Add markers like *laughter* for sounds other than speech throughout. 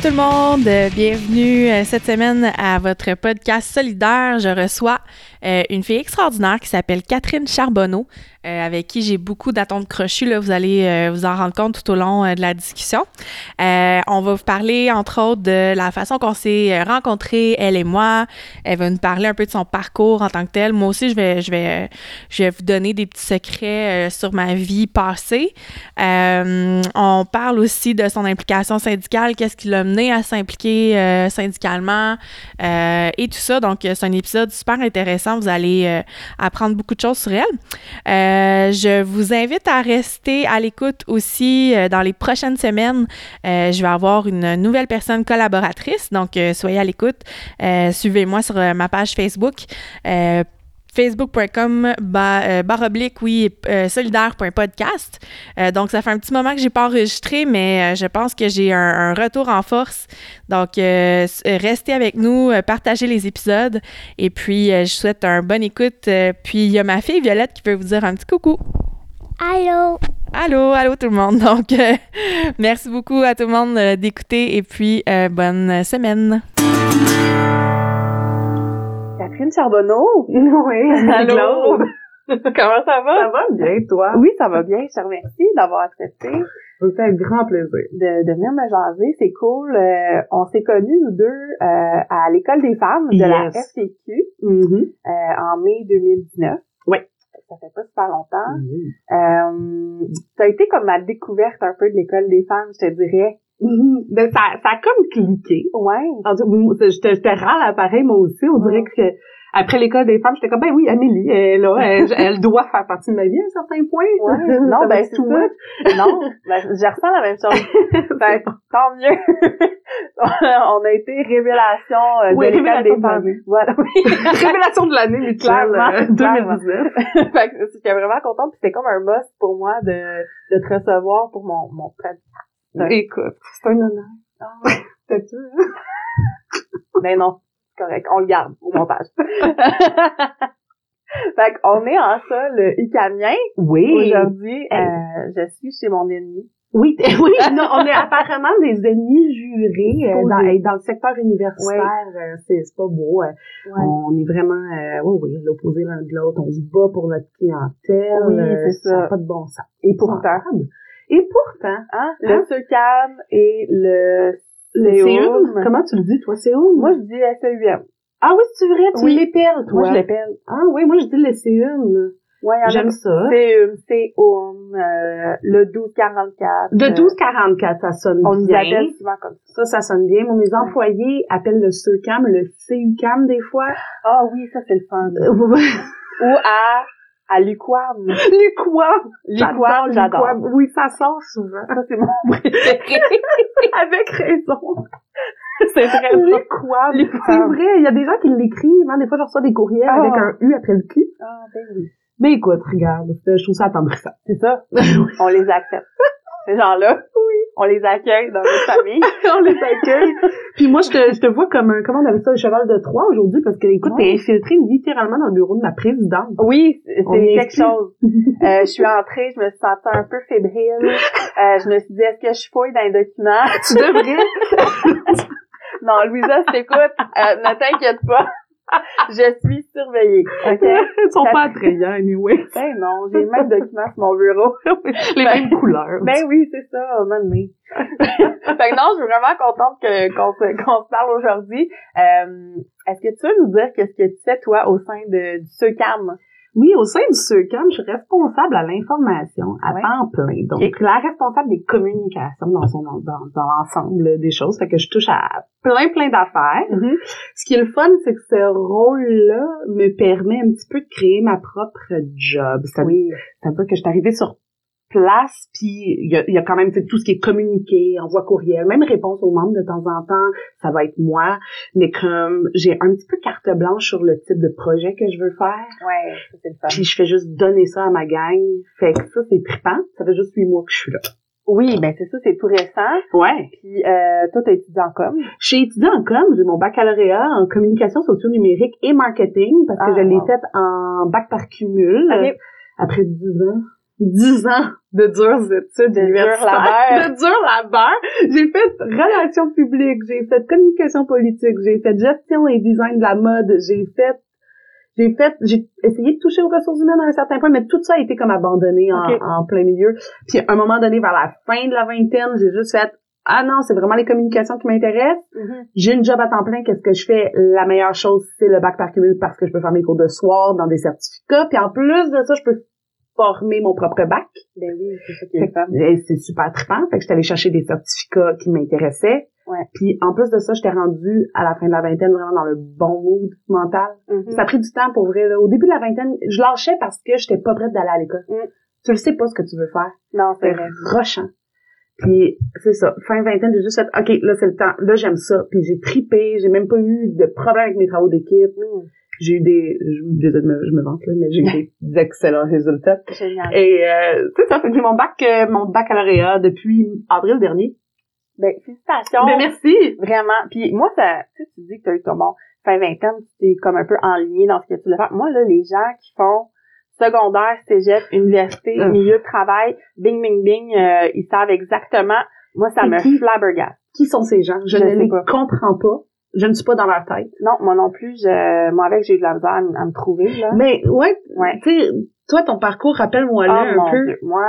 Salut tout le monde, bienvenue euh, cette semaine à votre podcast solidaire. Je reçois euh, une fille extraordinaire qui s'appelle Catherine Charbonneau, euh, avec qui j'ai beaucoup d'atomes crochus. Là, vous allez euh, vous en rendre compte tout au long de la discussion. on va vous parler, entre autres, de la façon qu'on s'est rencontrés, elle et moi. Elle va nous parler un peu de son parcours en tant que tel. Moi aussi, je vais, je vais, je vais vous donner des petits secrets sur ma vie passée. on parle aussi de son implication syndicale, qu'est-ce qui l'a mené à s'impliquer syndicalement et tout ça. Donc, c'est un épisode super intéressant vous allez euh, apprendre beaucoup de choses sur elle. Euh, je vous invite à rester à l'écoute aussi euh, dans les prochaines semaines. je vais avoir une nouvelle personne collaboratrice, donc soyez à l'écoute. Suivez-moi sur ma page Facebook facebook.com euh, barre oblique, oui, euh, solidaire.podcast. Euh, donc, ça fait un petit moment que j'ai pas enregistré, mais je pense que j'ai un, retour en force. Donc, restez avec nous, partagez les épisodes. Et puis, je souhaite un bon écoute. puis, il y a ma fille Violette qui peut vous dire un petit coucou. Allô? Allô, allô tout le monde. Donc, *laughs* merci beaucoup à tout le monde d'écouter et puis bonne semaine. Catherine Charbonneau? Oui, allô? *laughs* Comment ça va? Ça va bien, toi? Oui, ça va bien. Je te remercie d'avoir accepté. Ça me fait un grand plaisir. De, de venir me jaser. C'est cool. Euh, on s'est connus, nous deux, euh, à l'École des femmes de la FCQ mm-hmm. euh, en mai 2019. Oui. Ça fait pas super longtemps. Mm-hmm. ça a été comme ma découverte un peu de l'École des femmes, je te dirais. Mm-hmm. Ben, ça, ça a comme cliqué. Ouais. J'étais râle à l'appareil, moi aussi. On dirait que après l'école des femmes, j'étais comme ben oui, Amélie, elle là, *laughs* elle, doit faire partie de ma vie à un certain point. Ouais. *laughs* non, ben c'est tout. Non, ben, je ressens la même chose. *laughs* ben, tant mieux. on a été révélation euh, oui, de l'école des femmes. Voilà, oui. révélation de l'année mutuelle euh, 2019. fait que j'étais vraiment contente, c'était comme un must pour moi de de te recevoir pour mon mon Écoute, c'est un honneur. Oh, *laughs* T'as tu hein? *laughs* Ben non, correct, on le garde au montage. *laughs* fait qu'on est en sol Icamien. Oui. Aujourd'hui, euh, je suis chez mon ennemi. Oui, oui, non, on est apparemment des ennemis jurés euh, dans, dans, le secteur universitaire. Euh, c'est pas beau. Euh, on est vraiment, oui, oui, l'opposé l'un de l'autre. On se bat pour notre clientèle. Oui, c'est ça. pas de bon sens. Et pourtant, et pourtant, hein, le hein? SECAM et le CEUM. Comment tu le dis, toi, CEUM? Moi, je dis SEUM. Ah oui, c'est vrai, tu oui. l'épelles, toi. Moi, je l'épelle. Ah oui, moi, je dis le CEUM. Ouais, J'aime ça. CEUM, CEUM, euh, le 1244. De 1244, ça sonne on bien. On nous appelle souvent comme ça. Ça, ça sonne bien. Moi, mes employés appellent le CEUCAM, le CUCAM des fois. Ah oui, ça, c'est le fun. *laughs* Ou à à Luquam. Luquam! Luquam, j'adore. Oui, ça sort souvent. Ça, c'est mon préféré. *laughs* Avec raison. C'est vrai. Luquam. C'est vrai, il y a des gens qui l'écrivent. Hein. Des fois, je reçois des courriels avec Ah. un U après le Q. Ah, ben oui. Mais écoute, regarde, je trouve ça attendrissant. C'est ça. *laughs* On les accepte. Ces gens-là. On les accueille dans notre famille. *laughs* on les accueille. Puis moi, je te, je te vois comme un, comment on appelle ça, un cheval de Troie aujourd'hui, parce que, écoute, t'es infiltré littéralement dans le bureau de ma présidente. Oui, c'est quelque chose. *laughs* euh, je suis entrée, je me suis sentie un peu fébrile. Euh, je me suis dit, est-ce que je fouille dans les documents? tu devrais. *laughs* non, Louisa, si t'écoutes, euh, ne t'inquiète pas. *laughs* je suis surveillée. OK? Ils sont pas attrayants, anyway. *laughs* Ben non, j'ai les mêmes documents sur mon bureau. *laughs* les mêmes couleurs. Ben oui, c'est ça, donné. fait que non, je suis vraiment contente que, qu'on, se, qu'on se parle aujourd'hui. Euh, est-ce que tu veux nous dire qu'est-ce que tu fais, toi, au sein de, du SECAM? Oui, au sein du SECAM, je suis responsable à l'information à Ouais. temps plein. Donc, la responsable des communications dans son dans, dans l'ensemble des choses. Fait que je touche à plein, plein d'affaires. Mm-hmm. Ce qui est le fun, c'est que ce rôle-là me permet un petit peu de créer ma propre job. C'est-à-dire Oui. c'est-à-dire que je suis arrivée sur place, puis il y a, il y a quand même tout ce qui est communiqué, envoi courriel, même réponse aux membres de temps en temps, ça va être moi, mais comme j'ai un petit peu carte blanche sur le type de projet que je veux faire, Ouais, c'est le fun. puis je fais juste donner ça à ma gang, fait que ça c'est trippant, ça fait juste huit mois que je suis là. Oui, ben c'est ça, c'est tout récent. Ouais. Puis euh, toi, t'as étudié en com? J'ai étudié en com, j'ai mon baccalauréat en communication socio-numérique et marketing parce que Ah, je l'ai wow. fait en bac par cumul après dix ans dix ans de dures études De universitaires. labeur. *laughs* De dur labeur. J'ai fait relations publiques, j'ai fait communication politique, j'ai fait gestion et design de la mode, j'ai fait j'ai fait, j'ai essayé de toucher aux ressources humaines à un certain point, mais tout ça a été comme abandonné en, plein milieu. Puis à un moment donné, vers la fin de la vingtaine, j'ai juste fait ah non, c'est vraiment les communications qui m'intéressent. J'ai une job à temps plein, qu'est-ce que je fais? La meilleure chose, c'est le bac par cumul parce que je peux faire mes cours de soir dans des certificats. Puis en plus de ça, je peux former mon propre bac. Ben oui, c'est ça qui est fun. C'est super trippant. Fait que j'étais allée chercher des certificats qui m'intéressaient. Ouais. Puis en plus de ça, j'étais rendue à la fin de la vingtaine vraiment dans le bon mood mental. Mhm. Ça a pris du temps pour vrai. là. Au début de la vingtaine, je lâchais parce que j'étais pas prête d'aller à l'école. Mm. Tu le sais pas ce que tu veux faire. Non, c'est C'est vrai. rochant. Puis c'est ça. Fin vingtaine, j'ai juste fait OK, là c'est le temps. Là j'aime ça. Puis j'ai tripé. J'ai même pas eu de problème avec mes travaux d'équipe. Mm. J'ai eu des, désolé, je me- je me vante là, mais j'ai eu *laughs* des excellents résultats. Génial. Et euh, c'est ça, fait que j'ai mon bac, euh, mon baccalauréat depuis avril dernier. Ben, félicitations. Ben merci. Vraiment. Puis moi, ça, tu sais, tu dis que tu as eu ton bon fin vingtaine, tu es comme un peu enligné dans ce que tu voulais faire. Moi, là, les gens qui font secondaire, cégep, université, Ah. milieu de travail, bing, bing, bing, euh, ils savent exactement. Moi, ça me qui? flabbergaste. Qui sont ces gens? Je, Je ne sais les pas. comprends pas. Je ne suis pas dans leur tête. Non, moi non plus, je, moi avec, j'ai eu de la misère à, à me trouver, là. Mais ouais, Ouais. tu sais, toi ton parcours rappelle-moi Oh là un mon peu. Dieu. Moi,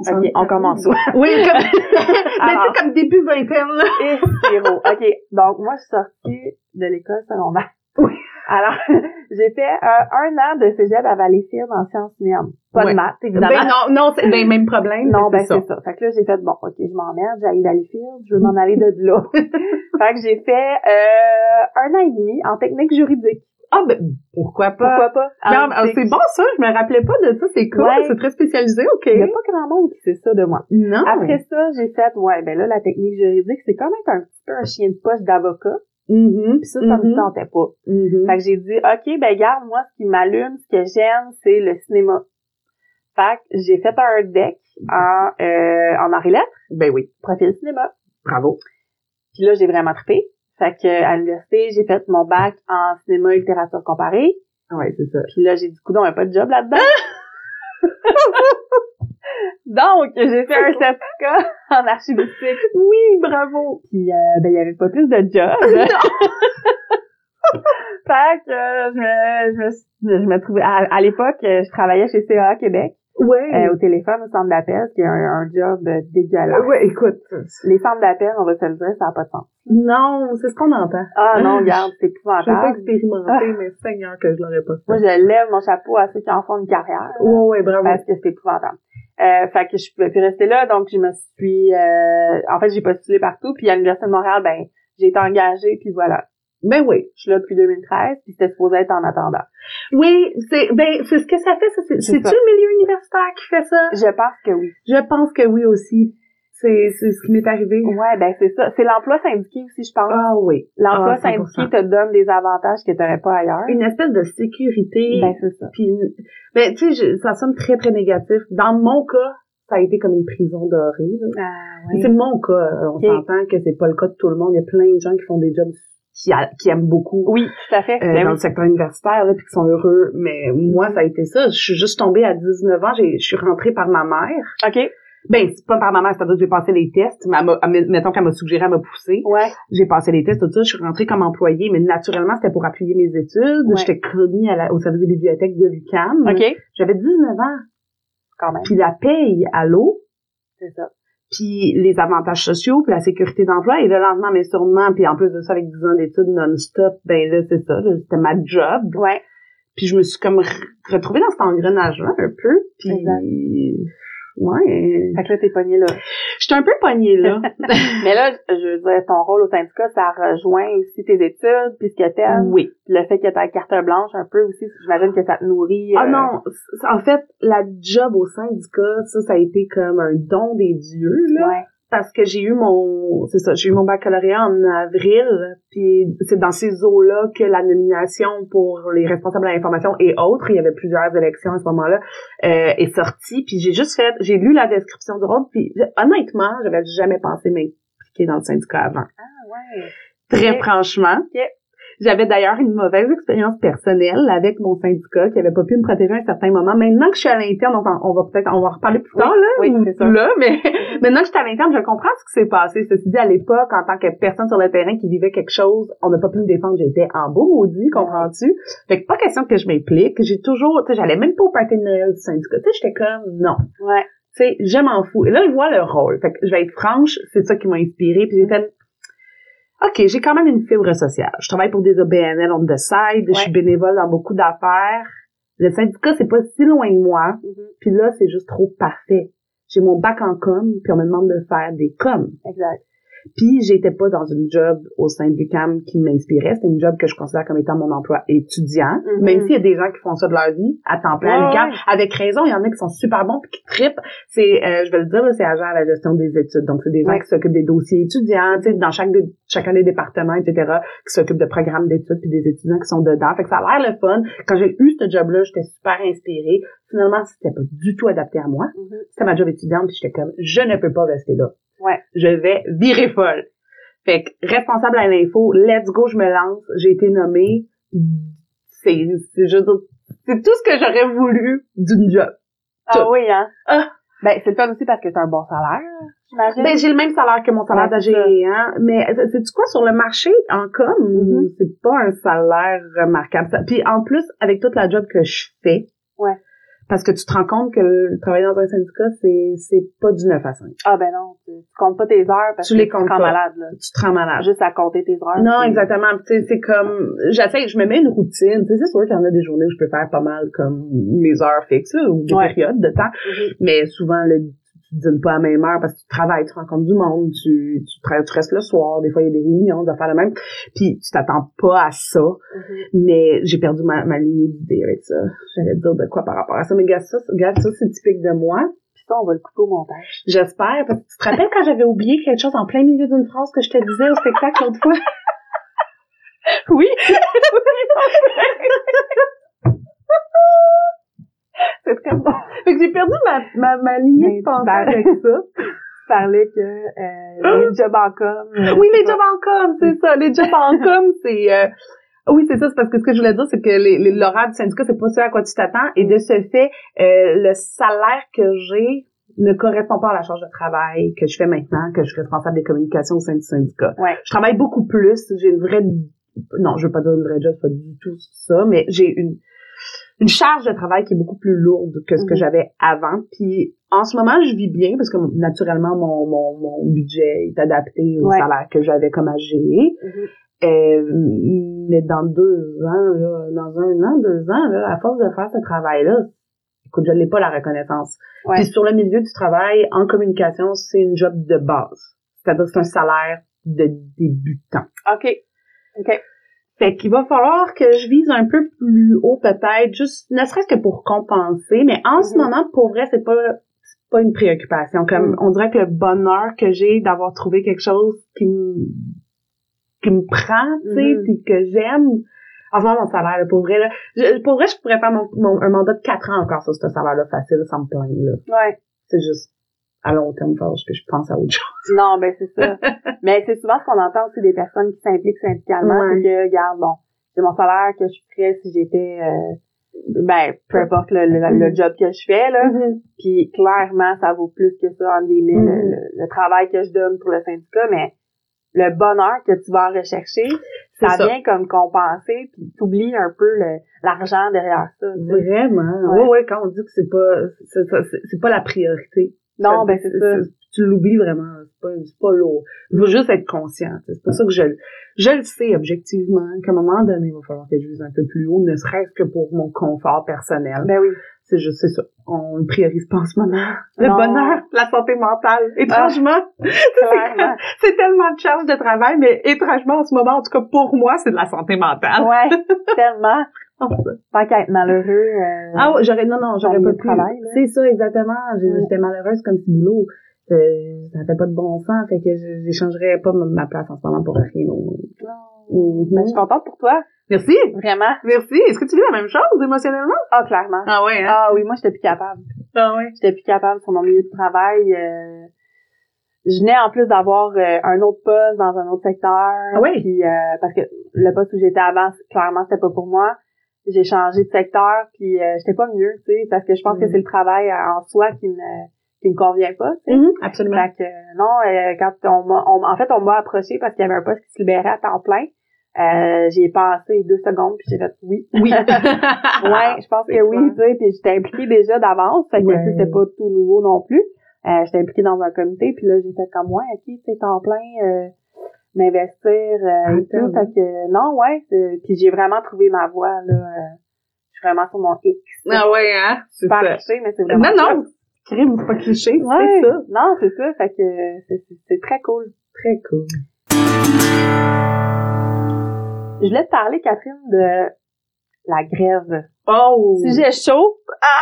s'en- ok, on commence. Oui, comme *laughs* mais tu comme début vingtaine là. Et zéro. OK. Donc, moi, je suis sortie de l'école secondaire. Oui. Alors, *laughs* j'ai fait euh, un an de cégep à Valleyfield en sciences humaines. Pas Ouais. de maths, évidemment. Ben non, non, c'est ben, même problème. Non, ben c'est ça. Fait que là, j'ai fait, bon, OK, je m'emmerde, j'aille Valleyfield, je veux m'en aller de là. *laughs* fait que j'ai fait euh, un an et demi en technique juridique. Ah ben pourquoi pas? Pourquoi pas? Non, En mais, ah, technique. c'est bon ça, je me rappelais pas de ça, c'est cool, Ouais. c'est très spécialisé, OK. Il y a pas grand monde qui sait ça de moi. Non. Après ça, j'ai fait, ouais, ben là, la technique juridique, c'est quand même un petit peu un chien de poche d'avocat. Puis ça, ça me mhm, tentait pas. mhm. Fait que j'ai dit, OK, ben garde, moi, ce qui m'allume, ce que j'aime, c'est le cinéma. Fait que j'ai fait un deck en, euh, en et lettres, Ben oui, profil cinéma. bravo. Puis là, j'ai vraiment trippé. Fait que à l'université, j'ai fait mon bac en cinéma et littérature comparée. Ouais, c'est ça. Puis là, j'ai dit, coudon, a pas de job là-dedans. *laughs* *laughs* Donc, j'ai fait un certificat *laughs* en archivistique. Oui, bravo. Puis, euh, ben, il y avait pas plus de job. *laughs* *laughs* fait que euh, je me, je me, je me trouvais, à, à l'époque, je travaillais chez CA Québec, Ouais. euh, au téléphone, au centre d'appel, qui est un, un job euh, dégueulasse. ouais, écoute. Les centres d'appel, on va se le dire, ça n'a pas de sens. Non, c'est ce qu'on entend. Ah non, regarde, c'est Je l'ai pas épouvantable. expérimenté, Ah. mais Seigneur que je l'aurais pas fait. Moi, je lève mon chapeau à ceux qui en font une carrière. Ouais, ouais, bravo. Parce que c'est épouvantable. Euh, fait que je pouvais plus rester là, donc je me suis... euh, en fait, j'ai postulé partout, puis à l'Université de Montréal, ben, j'ai été engagée, puis voilà. Ben oui. Je suis là depuis 2013, puis c'était supposé être en attendant. Oui, c'est ben c'est ce que ça fait, ça. C'est C'est c'est-tu le milieu universitaire qui fait ça? Je pense que oui. Je pense que oui aussi. C'est c'est ce qui m'est arrivé. Ouais, ben c'est ça. C'est l'emploi syndiqué aussi, je pense. Ah oui. L'emploi ah, 100%. syndiqué te donne des avantages que tu n'aurais pas ailleurs. Une espèce de sécurité. Ben c'est ça. Puis, ben, tu sais, ça sonne très, très négatif. Dans mon cas, ça a été comme une prison dorée. là. Ah, C'est mon cas. euh, On s'entend que c'est pas le cas de tout le monde. Il y a plein de gens qui font des jobs qui, a- qui aiment beaucoup Oui, tout à fait. euh, Ben dans oui. le secteur universitaire, là, puis qui sont heureux. Mais moi, ça a été ça. Je suis juste tombée à 19 ans. j'ai- Je suis rentrée par ma mère. OK. Ben, c'est pas par ma mère, c'est-à-dire que j'ai passé les tests. Mais elle mettons qu'elle m'a suggéré, elle m'a poussé. Ouais. J'ai passé les tests, tout ça. Je suis rentrée comme employée, mais naturellement, c'était pour appuyer mes études. Ouais. J'étais la- au service des bibliothèques de l'UQAM. OK. J'avais 19 ans. Quand même. Puis la paye à l'eau, C'est ça. puis les avantages sociaux, puis la sécurité d'emploi, et le lendemain, mais sûrement, puis en plus de ça, avec 10 ans d'études non-stop, ben là, c'est ça, c'était ma job. Ouais. Puis je me suis comme re- retrouvée dans cet engrenage-là un peu, puis... Ouais. Fait que là, t'es pogné là. J'étais un peu pognée, là. *laughs* *laughs* Mais là, je veux dire, ton rôle au syndicat, ça rejoint aussi tes études, puis ce que t'aimes. oui. Puis le fait que t'as la carte blanche un peu aussi, j'imagine que ça te nourrit. Ah euh, non, en fait, la job au syndicat, ça, ça a été comme un don des dieux, là. Ouais. Parce que j'ai eu mon c'est ça j'ai eu mon baccalauréat en avril puis c'est dans ces eaux-là que la nomination pour les responsables de l'information et autres il y avait plusieurs élections à ce moment-là euh, est sortie puis j'ai juste fait j'ai lu la description du rôle puis honnêtement j'avais jamais pensé m'impliquer dans le syndicat avant Ah ouais. très franchement. J'avais d'ailleurs une mauvaise expérience personnelle avec mon syndicat qui avait pas pu me protéger à un certain moment. Maintenant que je suis à l'interne, on, va- on va peut-être, on va en reparler plus Oui, tard, là. oui, ou c'est ça. Là, mais *laughs* maintenant que je suis à l'interne, je comprends ce qui s'est passé. Ceci dit, à l'époque, en tant que personne sur le terrain qui vivait quelque chose, on n'a pas pu me défendre. J'étais en beau maudit, comprends-tu? Fait que pas question que je m'implique. J'ai toujours, tu sais, j'allais même pas au party de Noël du syndicat. Tu sais, j'étais comme, non. Ouais. Tu sais, je m'en fous. Et là, je vois le rôle. Fait que je vais être franche, c'est ça qui m'a inspirée. Puis j'ai fait, OK, j'ai quand même une fibre sociale. Je travaille pour des OBNL on the side. Je suis bénévole dans beaucoup d'affaires. Le syndicat, c'est pas si loin de moi. Mhm. Puis là, c'est juste trop parfait. J'ai mon bac en com, puis on me demande de faire des coms. Exact. Puis j'étais pas dans une job au sein du CAM qui m'inspirait. C'était une job que je considère comme étant mon emploi étudiant. Mhm. Même s'il y a des gens qui font ça de leur vie à temps plein Ouais, ouais. Avec raison, il y en a qui sont super bons puis qui trippent. C'est, euh, je vais le dire, là, c'est agent à la gestion des études. Donc c'est des gens Ouais. qui s'occupent des dossiers étudiants, tu sais, dans chaque chacun des départements, etc., qui s'occupent de programmes d'études puis des étudiants qui sont dedans. Fait que ça a l'air le fun. Quand j'ai eu ce job-là, j'étais super inspirée. Finalement, c'était pas du tout adapté à moi. Mhm. C'était ma job étudiante puis j'étais comme, je ne peux pas rester là. Ouais. Je vais virer folle. Fait que responsable à l'info, let's go, je me lance. J'ai été nommée. C'est, c'est juste, c'est tout ce que j'aurais voulu d'une job. Ah oui, hein? Ah. Ben, c'est le fun aussi parce que c'est un bon salaire, j'imagine. Ben, j'ai le même salaire que mon salaire Ouais, d'AGE, hein. Mais, c'est tu quoi, sur le marché, en com, Mhm. c'est pas un salaire remarquable. Puis, en plus, avec toute la job que je fais. Ouais. Parce que tu te rends compte que le travailler dans un syndicat, c'est, c'est pas du 9 à 5. Ah ben non, tu, tu comptes pas tes heures parce Tu que les tu te comptes rends pas. malade, là. Tu te rends malade. Juste à compter tes heures. Non, puis- exactement. Tu c'est comme, j'essaie, je me mets une routine. Tu sais, c'est sûr qu'il y en a des journées où je peux faire pas mal comme mes heures fixes, là, ou des Ouais. périodes de temps. Mhm. Mais souvent, le, tu ne dînes pas à la même heure parce que tu travailles, tu rencontres du monde, tu, tu, tu restes le soir, des fois il y a des réunions, des affaires de même. Puis tu t'attends pas à ça. Mhm. Mais j'ai perdu ma, ma lignée d'idées avec ça. J'allais te dire de quoi par rapport à ça. Mais gars, ça, regarde, ça, c'est typique de moi. Puis ça, on va le couper au montage. J'espère. Parce que tu te rappelles quand j'avais oublié quelque chose en plein milieu d'une phrase que je te disais au spectacle l'autre fois? Oui! *laughs* *laughs* *laughs* C'est très bon. Fait que j'ai perdu ma, ma, ma lignée de pensée avec *laughs* ça. Tu parlais que euh, les jobs en com. euh, Oui, les jobs en com, c'est ça. Les jobs en *laughs* com, c'est... euh, Oui, c'est ça. C'est parce que ce que je voulais dire, c'est que les, les- l'horaire du syndicat, c'est pas ce à quoi tu t'attends. Et de ce fait, euh, le salaire que j'ai ne correspond pas à la charge de travail que je fais maintenant, que je suis responsable des communications au sein du syndicat. Ouais. Je travaille beaucoup plus. J'ai une vraie... Non, je veux pas dire une vraie job, c'est pas du tout ça, mais j'ai une une charge de travail qui est beaucoup plus lourde que ce que Mhm. j'avais avant. Puis en ce moment, je vis bien parce que naturellement, mon, mon, mon budget est adapté au Ouais. salaire que j'avais comme AGE. Mhm. Euh, mais dans deux ans, là, dans un an, deux ans, là, à force de faire ce travail-là, écoute, je n'ai pas la reconnaissance. Ouais. Puis sur le milieu du travail, en communication, c'est une job de base. C'est-à-dire c'est un salaire de débutant. OK. OK. Fait qu'il va falloir que je vise un peu plus haut peut-être, juste ne serait-ce que pour compenser. Mais en ce Mhm. moment, pour vrai, c'est pas c'est pas une préoccupation. Comme Mhm. on dirait que le bonheur que j'ai d'avoir trouvé quelque chose qui me qui me prend, tu sais, Mhm. puis que j'aime. En ce moment, mon salaire, là, pour vrai, là, je- pour vrai, je pourrais faire mon, mon- un mandat de quatre ans encore sur ce salaire-là facile, sans me plaindre. là. Ouais. C'est juste à long terme, faut que je pense à autre chose. Non, ben c'est ça. *laughs* Mais c'est souvent ce qu'on entend aussi des personnes qui s'impliquent syndicalement, Ouais. c'est que, regarde, bon, c'est mon salaire que je ferais si j'étais, euh, ben, peu importe le, le, le job que je fais, là. Puis clairement, ça vaut plus que ça, en guillemets, le, Mhm. le- le travail que je donne pour le syndicat, mais le bonheur que tu vas en rechercher, ça, ça. vient comme compenser, puis t'oublies un peu l'argent derrière ça. Vraiment? Ouais. Ouais, ouais, quand on dit que c'est pas, c'est pas la priorité. Non, ben c'est ça. Tu l'oublies vraiment. C'est pas, c'est pas lourd. Il faut juste être conscient. C'est pour ça que je, je le sais objectivement qu'à un moment donné, il va falloir que je vise un peu plus haut, ne serait-ce que pour mon confort personnel. Ben oui. C'est juste, c'est ça. On le priorise pas en ce moment. Le Non. bonheur, la santé mentale. Étrangement, *laughs* Clairement. c'est tellement de charge de travail, mais étrangement, en ce moment, en tout cas pour moi, c'est de la santé mentale. Ouais, *laughs* tellement. Oh, Tant qu'à être malheureux. euh, Ah ouais, j'aurais non non, j'aurais pas pu. travail. C'est ça exactement. J'étais malheureuse comme petit boulot. Euh, ça fait pas de bon sens, fait que je- j'échangerais pas ma- place en ce moment pour rien. Non. Ben, je suis contente pour toi. Merci. Vraiment. Merci. Est-ce que tu vis la même chose émotionnellement? Ah, clairement. Ah ouais, Ah oui, moi, j'étais plus capable. Ah ouais. J'étais plus capable sur mon milieu de travail. euh, je venais en plus d'avoir euh, un autre poste dans un autre secteur. Ah oui? Puis, euh, parce que le poste où j'étais avant, clairement, c'était pas pour moi. J'ai changé de secteur, puis euh, j'étais pas mieux, tu sais, parce que je pense que Mm. c'est le travail en soi qui me qui me convient pas, tu sais. Mhm, absolument. Fait que non, euh, quand on m'a on- en fait on m'a approché parce qu'il y avait un poste qui se libérait à temps plein. Euh, j'y ai pensé deux secondes puis j'ai fait oui. Oui. *laughs* *laughs* ouais, je pense que oui, tu sais, puis j'étais impliquée déjà d'avance, fait que Ouais. c'était pas tout nouveau non plus. Euh, j'étais impliquée dans un comité, puis là j'ai fait comme ouais, ok, c'est temps plein, euh, m'investir euh, et tout, Attends. fait que non, ouais, puis j'ai vraiment trouvé ma voie là. euh, je suis vraiment sur mon X. Ah ouais, hein? C'est pas mais c'est vraiment Non, non, crime, c'est pas cliché, Ouais. c'est ça. Non, c'est ça, fait que c'est- très cool. Très cool. Je voulais te parler, Catherine, de la grève. Oh! Sujet chaud,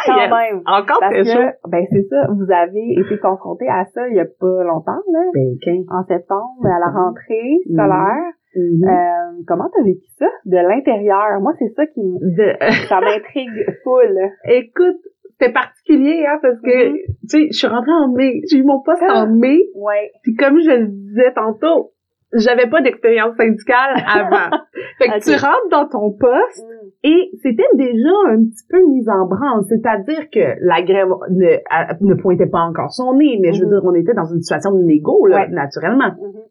quand yes. même. Encore Parce très que, chaud. ben c'est ça, vous avez été confronté à ça il y a pas longtemps, là, Ben, en septembre, à la rentrée scolaire. Mhm. Euh, comment t'as vécu ça? De l'intérieur? Moi, c'est ça qui De- *laughs* ça m'intrigue full. Écoute, c'était particulier, hein, parce que, Mhm. tu sais, je suis rentrée en mai. J'ai eu mon poste Ah. en mai. Ouais. Puis comme je le disais tantôt, j'avais pas d'expérience syndicale *laughs* avant. fait que tu rentres dans ton poste Mm. et c'était déjà un petit peu mis en branle. C'est-à-dire que la grève ne, ne pointait pas encore son nez, mais je veux Mhm. dire, on était dans une situation de négo, là, Ouais. naturellement. Mhm.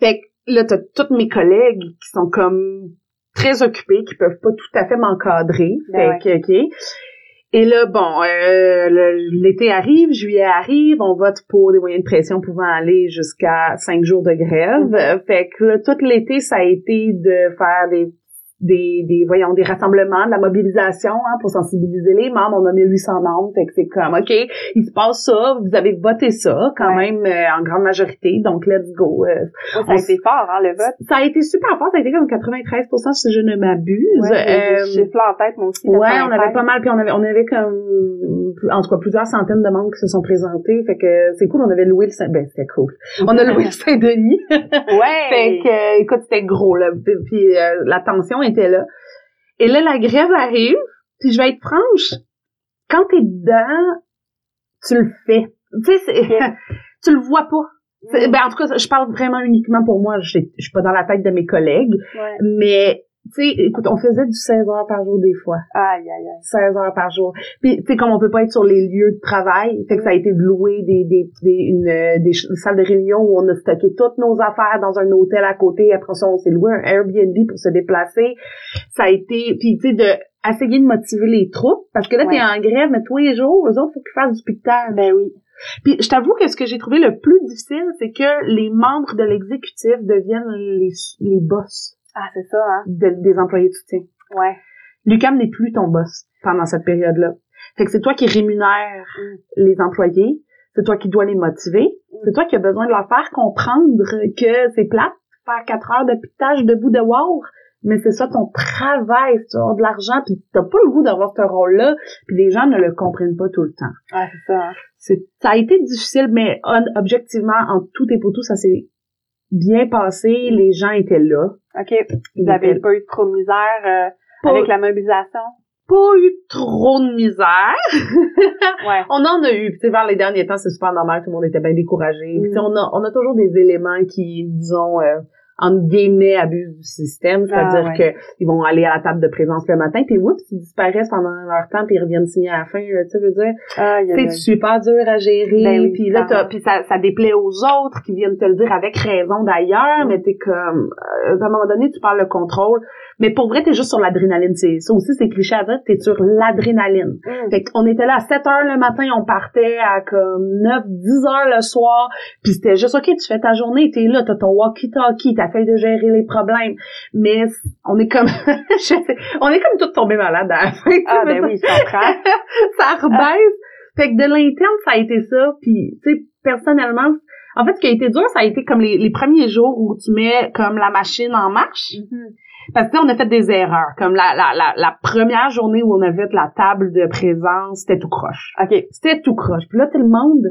Fait que là, t'as tous mes collègues qui sont comme très occupés, qui peuvent pas tout à fait m'encadrer. Ben fait que, OK. Et là, bon, euh, l'été arrive, juillet arrive, on vote pour des moyens de pression pouvant aller jusqu'à cinq jours de grève. Mhm. Euh, Fait que là, tout l'été, ça a été de faire des des, des voyons des rassemblements, de la mobilisation hein, pour sensibiliser les membres. On a 1800 membres, fait que c'est comme OK, il se passe ça, vous avez voté ça quand Ouais. même euh, en grande majorité, donc let's go. Euh, Ouais, ça a été fort, hein, le vote. ça a été super fort, ça a été comme 93% si je ne m'abuse. Ouais, Euh, j'ai en tête, moi aussi. Ouais, on 93. avait pas mal, puis on avait, on avait comme, en tout cas, plusieurs centaines de membres qui se sont présentés, fait que c'est cool, on avait loué le Saint, ben, c'était cool. On a loué le *laughs* Saint-Denis. Ouais. fait que, écoute, c'était gros, là, puis, euh, la tension était là. Et là, la grève arrive, puis je vais être franche, quand t'es dedans, tu le fais. Tu sais, *laughs* tu le vois pas. Ben, en tout cas, je parle vraiment uniquement pour moi, je je suis pas dans la tête de mes collègues, Ouais. mais, tu sais, écoute, on faisait du 16 heures par jour des fois. Aïe, aïe, aïe. 16 heures par jour. Puis, tu sais, comme on peut pas être sur les lieux de travail, fait que ça a été de louer des, des, des, une, euh, des salles de réunion où on a stocké toutes nos affaires dans un hôtel à côté. Après ça, on s'est loué un Airbnb pour se déplacer. Ça a été, puis tu sais, de essayer de motiver les troupes, parce que là, t'es en grève, mais tous les jours, eux autres, faut qu'ils fassent du piquetage. Ben oui. Puis je t'avoue que ce que j'ai trouvé le plus difficile, c'est que les membres de l'exécutif deviennent les, les boss Ah, c'est ça, hein. de- des employés de soutien. Ouais. Lucam n'est plus ton boss pendant cette période-là. Fait que c'est toi qui rémunère Mm. les employés, c'est toi qui dois les motiver, Mm. c'est toi qui as besoin de leur faire comprendre que c'est plate, faire quatre heures de pitage debout de war, mais c'est ça ton travail, c'est avoir de l'argent, puis t'as pas le goût d'avoir ce rôle-là, puis les gens ne le comprennent pas tout le temps. Ah, c'est ça, hein. C'est, ça a été difficile, mais hon- objectivement, en tout et pour tout, ça s'est bien passé, les gens étaient là. OK. Vous avez étaient pas eu trop de misère euh, pas, avec la mobilisation? pas eu trop de misère. *laughs* Ouais. On en a eu, puis tu sais, vers les derniers temps, c'est super normal, tout le monde était bien découragé. Puis Mm. on a, on a toujours des éléments qui, disons, euh, entre guillemets, abusent du système, c'est-à-dire Ah, ouais. que ils vont aller à la table de présence le matin, puis oups, ils disparaissent pendant leur temps, puis ils reviennent signer à la fin, tu sais, veux dire, aïe, c'est super dur à gérer, Ben oui, puis là, t'as- puis ça, ça déplaît aux autres qui viennent te le dire avec raison d'ailleurs, Mm. mais t'es comme, euh, à un moment donné, tu parles le contrôle, mais pour vrai, t'es juste sur l'adrénaline, c'est ça aussi, c'est cliché à dire, t'es sur l'adrénaline. Mm. Fait qu'on était là à 7 heures le matin, on partait à comme 9, 10 heures le soir, puis c'était juste, OK, tu fais ta journée, t'es là, t'as ton walkie-talkie, t'as fait de gérer les problèmes, mais on est comme, *laughs* je sais, on est comme tout tombé malade à la fin. Ah, ben oui, je comprends. *laughs* ça rebaisse. Fait que de l'interne, ça a été ça, puis tu sais, personnellement, en fait, ce qui a été dur, ça a été comme les, les premiers jours où tu mets comme la machine en marche. Mhm. Parce que on a fait des erreurs. Comme la, la, la, la première journée où on avait la table de présence, c'était tout croche. OK. C'était tout croche. Puis là, tout le monde,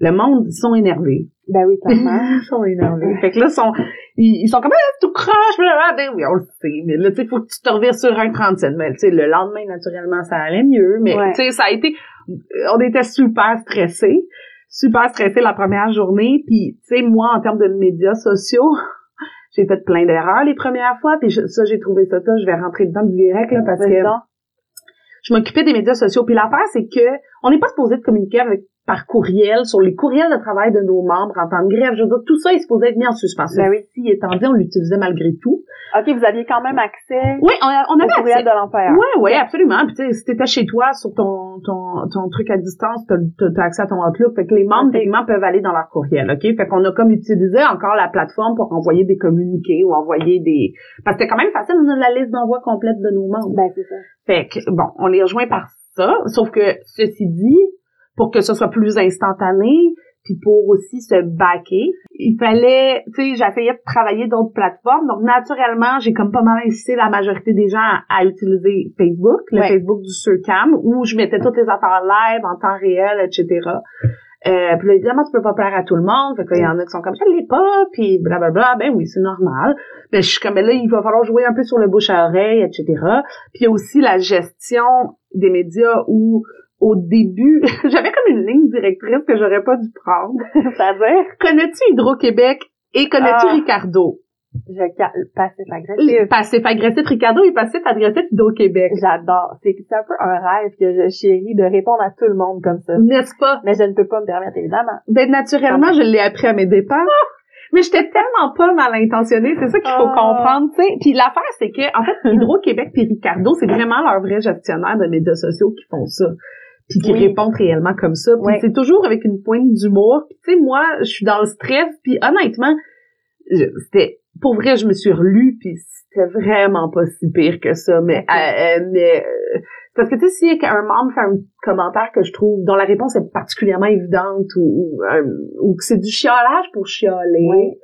le monde, ils sont énervés. Ben oui, clairement. *laughs* Ils sont énervés. Fait que là, ils sont, ils, ils sont comme, ah, tout croche. blablabla. Ben oui, on le sait. Mais là, tu sais, faut que tu te revires sur un 37. Mais tu sais, le lendemain, naturellement, ça allait mieux. Mais Ouais. tu sais, ça a été, on était super stressés. super stressée la première journée. Puis, tu sais, moi, en termes de médias sociaux, *laughs* j'ai fait plein d'erreurs les premières fois. Puis je- ça, j'ai trouvé ça tough. Je vais rentrer dedans direct, là, parce que je m'occupais des médias sociaux. Puis l'affaire, c'est que on n'est pas supposé de communiquer avec par courriel sur les courriels de travail de nos membres en temps de grève. Je veux dire, tout ça est supposé être mis en suspension. Ben oui. Ceci étant dit, on l'utilisait malgré tout. OK, vous aviez quand même accès Oui, on, a- on au avait courriel accès. de l'employeur. Ouais, ouais, absolument. Puis tu sais, si t'étais chez toi sur ton ton ton truc à distance, t'as t'as- t'as accès à ton Outlook. Fait que les membres Ok. techniquement peuvent aller dans leur courriel, ok? Fait qu'on a comme utilisé encore la plateforme pour envoyer des communiqués ou envoyer des. Parce que c'était quand même facile, on a la liste d'envoi complète de nos membres. Ben, c'est ça. Fait que bon, on les rejoint par ça. Sauf que ceci dit, pour que ce soit plus instantané, puis pour aussi se backer, il fallait, tu sais, j'essayais de travailler d'autres plateformes. Donc naturellement, j'ai comme pas mal incité la majorité des gens à, à utiliser Facebook, le Ouais. Facebook du Surcam, où je mettais toutes les affaires live en temps réel, etc. Euh, puis là, évidemment, tu peux pas plaire à tout le monde. Fait qu'il y en a qui sont comme, je l'ai pas, puis blablabla. Ben oui, c'est normal. Mais je suis comme, ben là, il va falloir jouer un peu sur le bouche à oreille, etc. Puis il y a aussi la gestion des médias où, au début, *laughs* j'avais comme une ligne directrice que j'aurais pas dû prendre. *laughs* C'est-à-dire, Connais-tu Hydro-Québec et connais-tu Ah. Ricardo? je passif agressif. Passif agressif Ricardo et passif agressif Hydro-Québec. J'adore. C'est un peu un rêve que je chéris de répondre à tout le monde comme ça. N'est-ce pas? Mais je ne peux pas me permettre, évidemment. Ben, naturellement, je l'ai appris à mes dépens. Mais j'étais tellement pas mal intentionnée, c'est ça qu'il faut Ah. comprendre, tu sais. Puis l'affaire, c'est que, en fait, *laughs* Hydro-Québec puis Ricardo, c'est vraiment leurs vrais gestionnaires de médias sociaux qui font ça. Puis qui Oui. répondent réellement comme ça. Puis Ouais. c'est toujours avec une pointe d'humour. Puis tu sais, moi, je suis dans le stress. Puis honnêtement, c'était... Pour vrai, je me suis relue, puis c'était vraiment pas si pire que ça. Mais, euh, euh, mais euh, parce que tu sais, si un membre fait un commentaire que je trouve dont la réponse est particulièrement évidente ou, ou, euh, ou que c'est du chiolage pour chialer, Oui.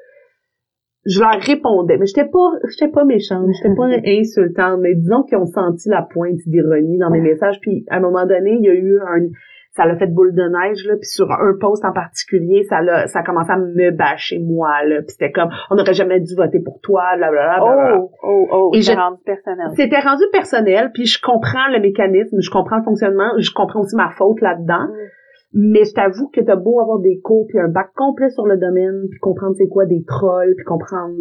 Je leur répondais. Mais j'étais pas j'étais pas méchante, j'étais pas *laughs* insultante, mais disons qu'ils ont senti la pointe d'ironie dans mes messages. Puis à un moment donné, il y a eu un ça l'a fait boule de neige là, puis sur un post en particulier, ça l'a ça a commencé à me bâcher moi là, puis c'était comme on n'aurait jamais dû voter pour toi, blablabla. blablabla. Oh, oh, oh. C'est je- rendu personnel. C'était rendu personnel, puis je comprends le mécanisme, je comprends le fonctionnement, je comprends aussi ma faute là-dedans. Mm. Mais je t'avoue que t'as beau avoir des cours puis un bac complet sur le domaine, puis comprendre c'est quoi des trolls, puis comprendre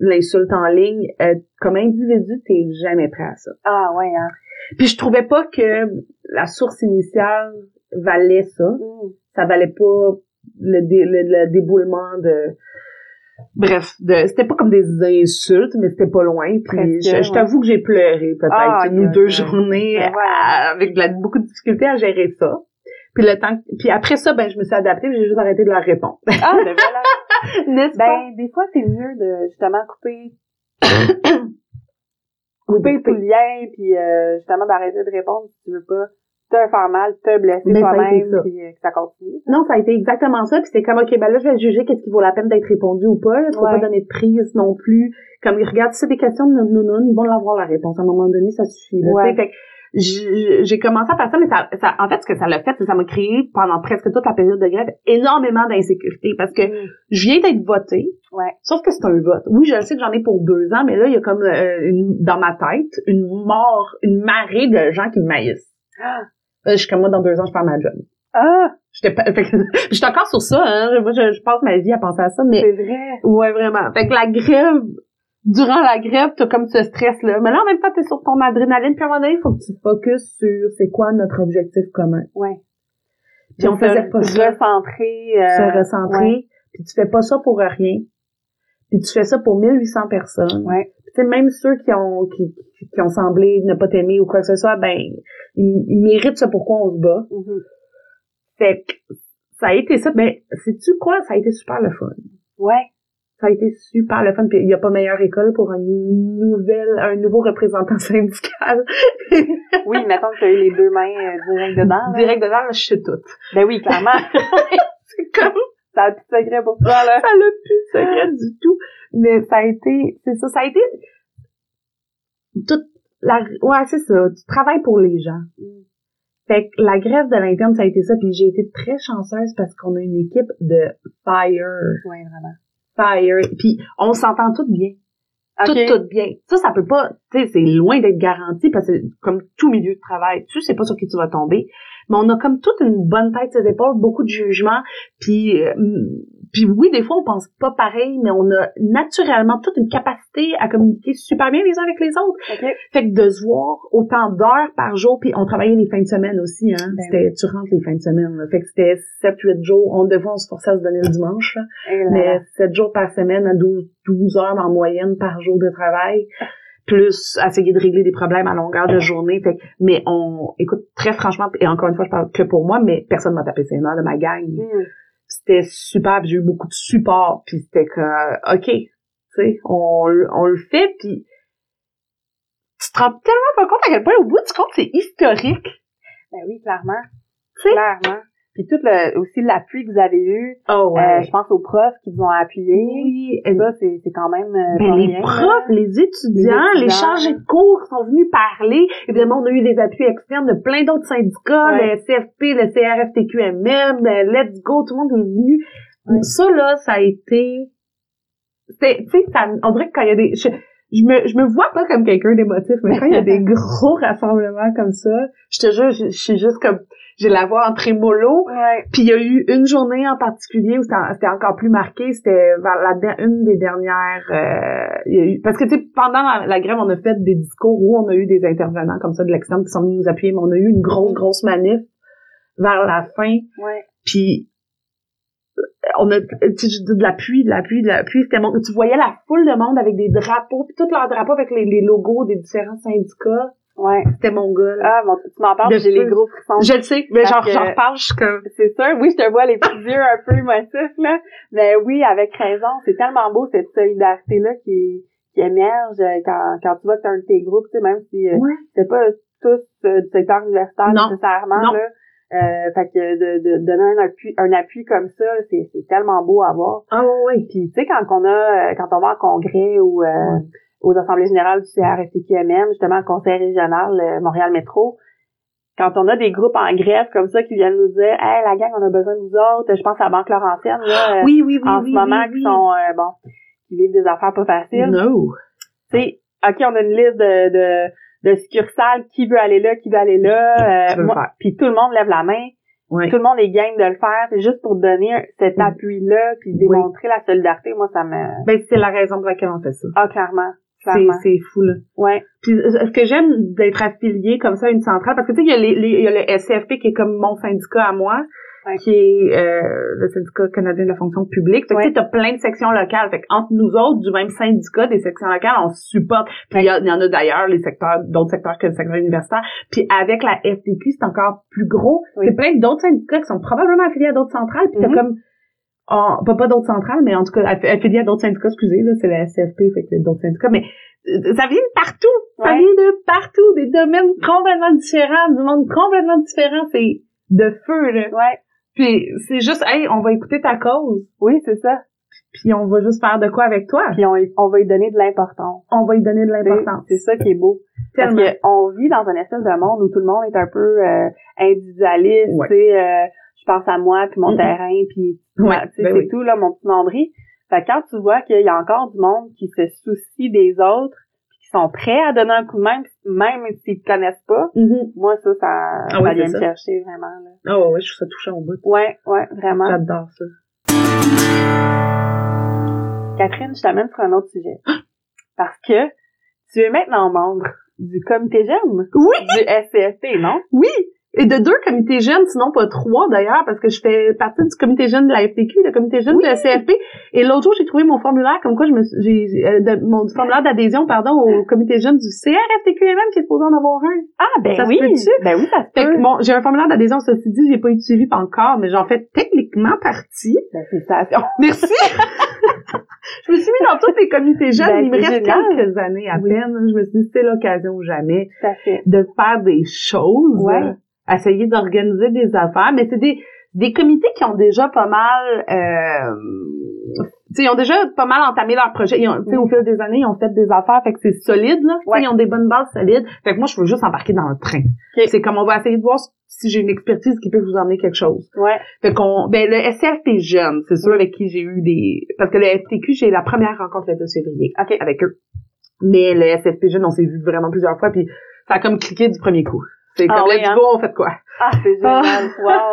l'insulte en ligne, euh, comme individu, t'es jamais prêt à ça. Ah, ouais, hein. Puis je trouvais pas que la source initiale valait ça. Mm. Ça valait pas le, dé- le, le déboulement de... Bref, de, c'était pas comme des insultes, mais c'était pas loin. Puis je, ouais. t'avoue que j'ai pleuré peut-être Ah, une ou deux journées ouais. à- avec de la- beaucoup de difficultés à gérer ça. Puis le temps, puis après ça, ben je me suis adaptée, j'ai juste arrêté de leur répondre. Ah, ben voilà. *laughs* N'est-ce pas? Ben, des fois, c'est mieux de, justement, couper, *coughs* couper tout le lien, puis euh, justement, d'arrêter de répondre si tu veux pas te faire mal, te blesser Ben, toi-même, puis euh, que ça continue. Non, ça a été exactement ça. Puis c'est comme, OK, ben là, je vais juger qu'est-ce qui vaut la peine d'être répondu ou pas. Il faut Ouais. pas donner de prise non plus. Comme, regarde, si c'est des questions de non ils vont l'avoir la réponse. À un moment donné, ça suffit. Là, Ouais. Tu fait j'ai commencé à faire ça, mais ça, ça, en fait, ce que ça l'a fait, c'est que ça m'a créé, pendant presque toute la période de grève, énormément d'insécurité. Parce que Mm. je viens d'être votée. Ouais. Sauf que c'est un vote. Oui, je le sais que j'en ai pour deux ans, mais là, il y a comme, euh, une, dans ma tête, une mort, une marée de gens qui me maïssent. Ah! Là, je suis comme, moi, dans deux ans, je perds ma job. Ah, j'étais *laughs* encore sur ça, hein. Moi, je, je passe ma vie à penser à ça, mais, c'est vrai. ouais, vraiment. Fait que la grève, durant la grève, t'as comme ce stress-là. Mais là, en même temps, t'es sur ton adrénaline, puis à un moment donné, il faut que tu te focuses sur c'est quoi notre objectif commun. Ouais. Puis on faisait pas ça. Recentrer. euh, Se recentrer. ouais. Puis tu fais pas ça pour rien. Puis tu fais ça pour 1800 personnes. Ouais. Puis tu sais, même ceux qui ont, qui, qui- ont semblé ne pas t'aimer ou quoi que ce soit, ben, ils, ils méritent ce pourquoi on se bat. Mhm. Fait que ça a été ça. Mais sais-tu quoi? Ça a été super le fun. Ouais. Ça a été super le fun. Puis il n'y a pas meilleure école pour un nouvel, un nouveau représentant *laughs* syndical. Oui, mettons que tu as eu les deux mains euh, direct dedans. là. Direct dedans, là, je sais tout. Ben oui, clairement. *laughs* C'est comme ça a plus de secret pour toi, là. ça n'a plus de secret du tout. Mais ça a été, c'est ça, ça a été toute la, ouais, c'est ça. Tu travailles pour les gens. Mm. Fait que la grève de l'interne, ça a été ça. Puis j'ai été très chanceuse parce qu'on a une équipe de fire, Ouais, vraiment. Fire. Puis on s'entend toutes bien. Tout, Ok? tout bien. Ça, ça peut pas, tu sais, c'est loin d'être garanti parce que comme tout milieu de travail, tu sais pas sur qui tu vas tomber. Mais on a comme toute une bonne tête sur les épaules, beaucoup de jugement, puis euh, puis oui, des fois on pense pas pareil, mais on a naturellement toute une capacité à communiquer super bien les uns avec les autres. Fait que de se voir autant d'heures par jour, puis on travaillait les fins de semaine aussi, hein. Ben c'était tu rentres les fins de semaine. là. Fait que c'était 7 8 jours, on devait on se forçait à se donner le dimanche, là. Mais 7 jours par semaine à 12 12 heures en moyenne par jour de travail plus essayer de régler des problèmes à longueur de journée. Fait mais on, écoute, très franchement, et encore une fois, je parle que pour moi, mais personne m'a tapé ses nerfs de ma gang. hmm, C'était super, j'ai eu beaucoup de support, puis c'était que, OK, tu sais, on, le- on le fait, puis tu te rends tellement pas compte à quel point, au bout du compte, c'est historique. ben oui, clairement. Clairement. Puis tout le, aussi l'appui que vous avez eu, Oh, euh, je pense aux profs qui vous ont appuyé. Oui, Et ça, c'est c'est quand même euh, Ben, les rien, profs, les étudiants, Les chargés de cours sont venus parler. Évidemment, on a eu des appuis externes de plein d'autres syndicats, Ouais. le CFP, le CRFTQMM, le Let's Go, tout le monde est venu. Ouais. Ça, là, ça a été... c'est- Tu sais, ça- on dirait que quand il y a des... Je, je me, je me vois pas comme quelqu'un d'émotif, mais quand il y a des *laughs* gros rassemblements comme ça, je te jure, je, je suis juste comme... J'ai la voix en trémolo, Ouais. puis il y a eu une journée en particulier où c'était encore plus marqué, c'était vers la une des dernières euh, il y a eu parce que tu sais pendant la, la grève on a fait des discours où on a eu des intervenants comme ça de l'externe qui sont venus nous appuyer, mais on a eu une grosse grosse manif vers la fin, Ouais. puis on a tu sais, de l'appui, de l'appui, de l'appui, c'était mon- tu voyais la foule de monde avec des drapeaux, puis tous leurs drapeaux avec les, les logos des différents syndicats, Ouais. c'était mon gars. là. Ah, mon, tu m'en parles, j'ai les gros frissons. Je le sais, mais genre j'en reparle, je suis comme C'est sûr, oui, je te vois les petits yeux un peu émotifs, là. Mais oui, avec raison, c'est tellement beau cette solidarité-là qui, qui émerge euh, quand, quand tu vois que t'as un de tes groupes, tu sais, même si euh, Ouais. c'est pas tous euh, du secteur universitaire Non. nécessairement, Non. là. Euh, fait que de, de donner un appui, un appui comme ça, c'est, c'est tellement beau à voir. Ah ouais. Puis tu sais, quand on a, quand on va en congrès ou euh, aux assemblées générales du CRFTQMM, justement, le conseil régional euh, Montréal Métro, quand on a des groupes en grève comme ça qui viennent nous dire Hey la gang, on a besoin de vous autres, je pense à la Banque Laurentienne, là, euh, Oui, oui, oui, en oui, ce moment, oui, qui oui. sont euh, bon, qui vivent des affaires pas faciles. No. Tu sais, OK, on a une liste de, de, de succursales, qui veut aller là, qui veut aller là, moi- faire. puis tout le monde lève la main, Ouais. tout le monde est game de le faire, c'est juste pour donner cet appui-là, puis Oui. démontrer la solidarité, moi ça me... Ben, c'est la raison pour laquelle on fait ça. Ah, clairement. C'est, fou, là. Ouais. Puis, euh, ce que j'aime d'être affilié comme ça à une centrale, parce que, tu sais, il y a les, les- il y a le SCFP qui est comme mon syndicat à moi, Ouais. qui est euh, le syndicat canadien de la fonction publique. Fait que, Ouais. tu t'as plein de sections locales. Fait que, entre nous autres, du même syndicat des sections locales, on supporte. Puis, il y, en a d'ailleurs, les secteurs, d'autres secteurs que le secteur universitaire. Puis, avec la FTQ, c'est encore plus gros. Oui. C'est plein d'autres syndicats qui sont probablement affiliés à d'autres centrales. Puis, t'as Mhm. comme en- pas, pas d'autres centrales, mais en tout cas, aff- affiliés à d'autres syndicats, excusez, là, c'est la SFP, fait que d'autres syndicats, mais euh, ça vient de partout! Ça Ouais. vient de partout, des domaines complètement différents, du monde complètement différent, c'est de feu, là. Ouais. Puis c'est juste, hey, on va écouter ta cause, Oui, c'est ça. puis on va juste faire de quoi avec toi. Puis on, on va y donner de l'importance. On va y donner de l'importance. C'est ça qui est beau. Parce Tellement. qu'on vit dans un espèce de monde où tout le monde est un peu euh, individualiste, Ouais. tu sais, euh, je pense à moi, puis mon Mhm. terrain, puis Ouais, ben c'est oui. tout, là, mon petit nombril. Fait que quand tu vois qu'il y a encore du monde qui se soucie des autres, qui sont prêts à donner un coup de main, même s'ils te connaissent pas, Mhm. moi, ça, ça, Ah ça oui, vient me chercher vraiment, là. Ah ouais, ouais, je trouve ça touchant au bout. Ouais, ouais, vraiment. J'adore ça. Catherine, je t'amène sur un autre sujet. Parce que tu es maintenant membre du comité jeune Oui! du SCFP, non? Oui! Et de deux comités jeunes, sinon pas trois d'ailleurs, parce que je fais partie du comité jeune de la FTQ, le comité jeune de la CFP. Et l'autre jour, j'ai trouvé mon formulaire, comme quoi je me suis, j'ai, euh, de- mon formulaire d'adhésion, pardon, au comité jeune du CRFTQMM qui est supposé en avoir un. Ah, ben Ça oui! Ben oui, ça se Fait peut. que bon, j'ai un formulaire d'adhésion, ceci dit, j'ai pas eu de suivi pas encore, mais j'en fais techniquement partie. Ben, félicitations. Merci! *laughs* je me suis mis dans tous les comités jeunes, Ben, il me reste génial. quelques années à Oui. peine. Je me suis dit, c'est l'occasion ou jamais fait. de faire des choses, Ouais. Essayer d'organiser des affaires, mais c'est des des comités qui ont déjà pas mal euh, tu sais, ils ont déjà pas mal entamé leur projet. Ils ont, tu sais, au fil des années, ils ont fait des affaires, fait que c'est solide, là. Ouais. Ils ont des bonnes bases solides. Fait que moi, je veux juste embarquer dans le train. Ok. C'est comme on va essayer de voir si j'ai une expertise qui peut vous emmener quelque chose. Ouais. Fait qu'on, ben, le SCFP jeune, c'est sûr avec qui j'ai eu des, parce que le FTQ, j'ai la première rencontre le 2 février. OK. Avec eux. Mais le SFP jeune, on s'est vu vraiment plusieurs fois, puis ça a comme cliqué du premier coup. C'est Ah comme, oui, let's hein? go, on fait quoi? Ah, c'est génial. Wow.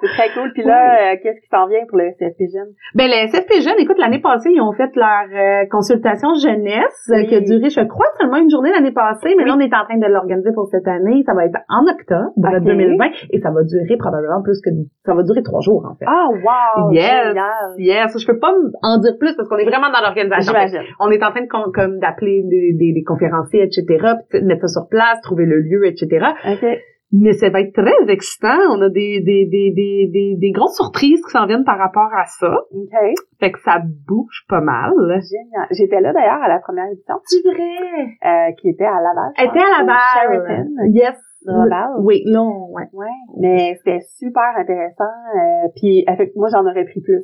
C'est très cool. Puis là, euh, qu'est-ce qui s'en vient pour le CFP Jeune? Ben, le SFP Jeune, écoute, l'année passée, ils ont fait leur euh, consultation jeunesse euh, Oui. qui a duré, je crois, seulement une journée l'année passée, mais Oui. là, on est en train de l'organiser pour cette année. Ça va être en octobre de Ok. 2020 et ça va durer probablement plus que... Ça va durer trois jours, en fait. Ah, wow. Yes. Génial. Yes, je peux pas en dire plus parce qu'on est vraiment dans l'organisation. On est en train de comme d'appeler des, des, des conférenciers, etc., puis de mettre ça sur place, trouver le lieu, etc. OK. Mais ça va être très excitant. On a des, des, des, des, des, des grosses surprises qui s'en viennent par rapport à ça. OK. Fait que ça bouge pas mal. Génial. J'étais là d'ailleurs à la première édition, C'est vrai? euh, qui était à Laval. Elle était à Laval. Sheraton Yes. Laval. Oui, là, on- ouais. Ouais. Mais c'était super intéressant. Euh, puis, avec moi, j'en aurais pris plus.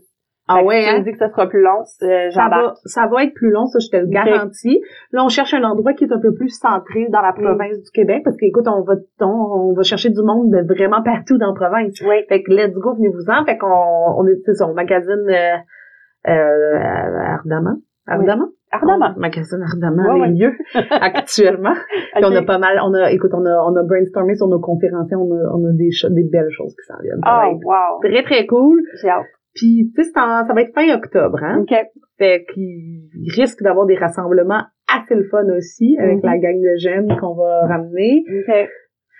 Ah Fait ouais, tu hein? me dis que ça sera plus long, euh, Ça va, j'embarque. ça va être plus long, ça, je te le garantis. Là, on cherche un endroit qui est un peu plus centré dans la Mm. province du Québec, parce qu'écoute, on va, on, on va chercher du monde de vraiment partout dans la province. Oui. Fait que let's go, venez-vous-en. Fait qu'on, on est, c'est ça, on magasine, euh, euh, ardemment. Ardemment? Ardemment. On magasine ardemment Ouais, les lieux, *laughs* actuellement. Puis on a pas mal, on a, écoute, on a, on a brainstormé sur nos conférenciers, on a, on a des, des belles choses qui s'en viennent. Oh, wow. très, très cool. J'ai hâte. Puis, tu sais, ça va être fin octobre, hein? OK. Fait qu'il risque d'avoir des rassemblements assez le fun aussi avec Mhm. la gang de jeunes qu'on va ramener. OK.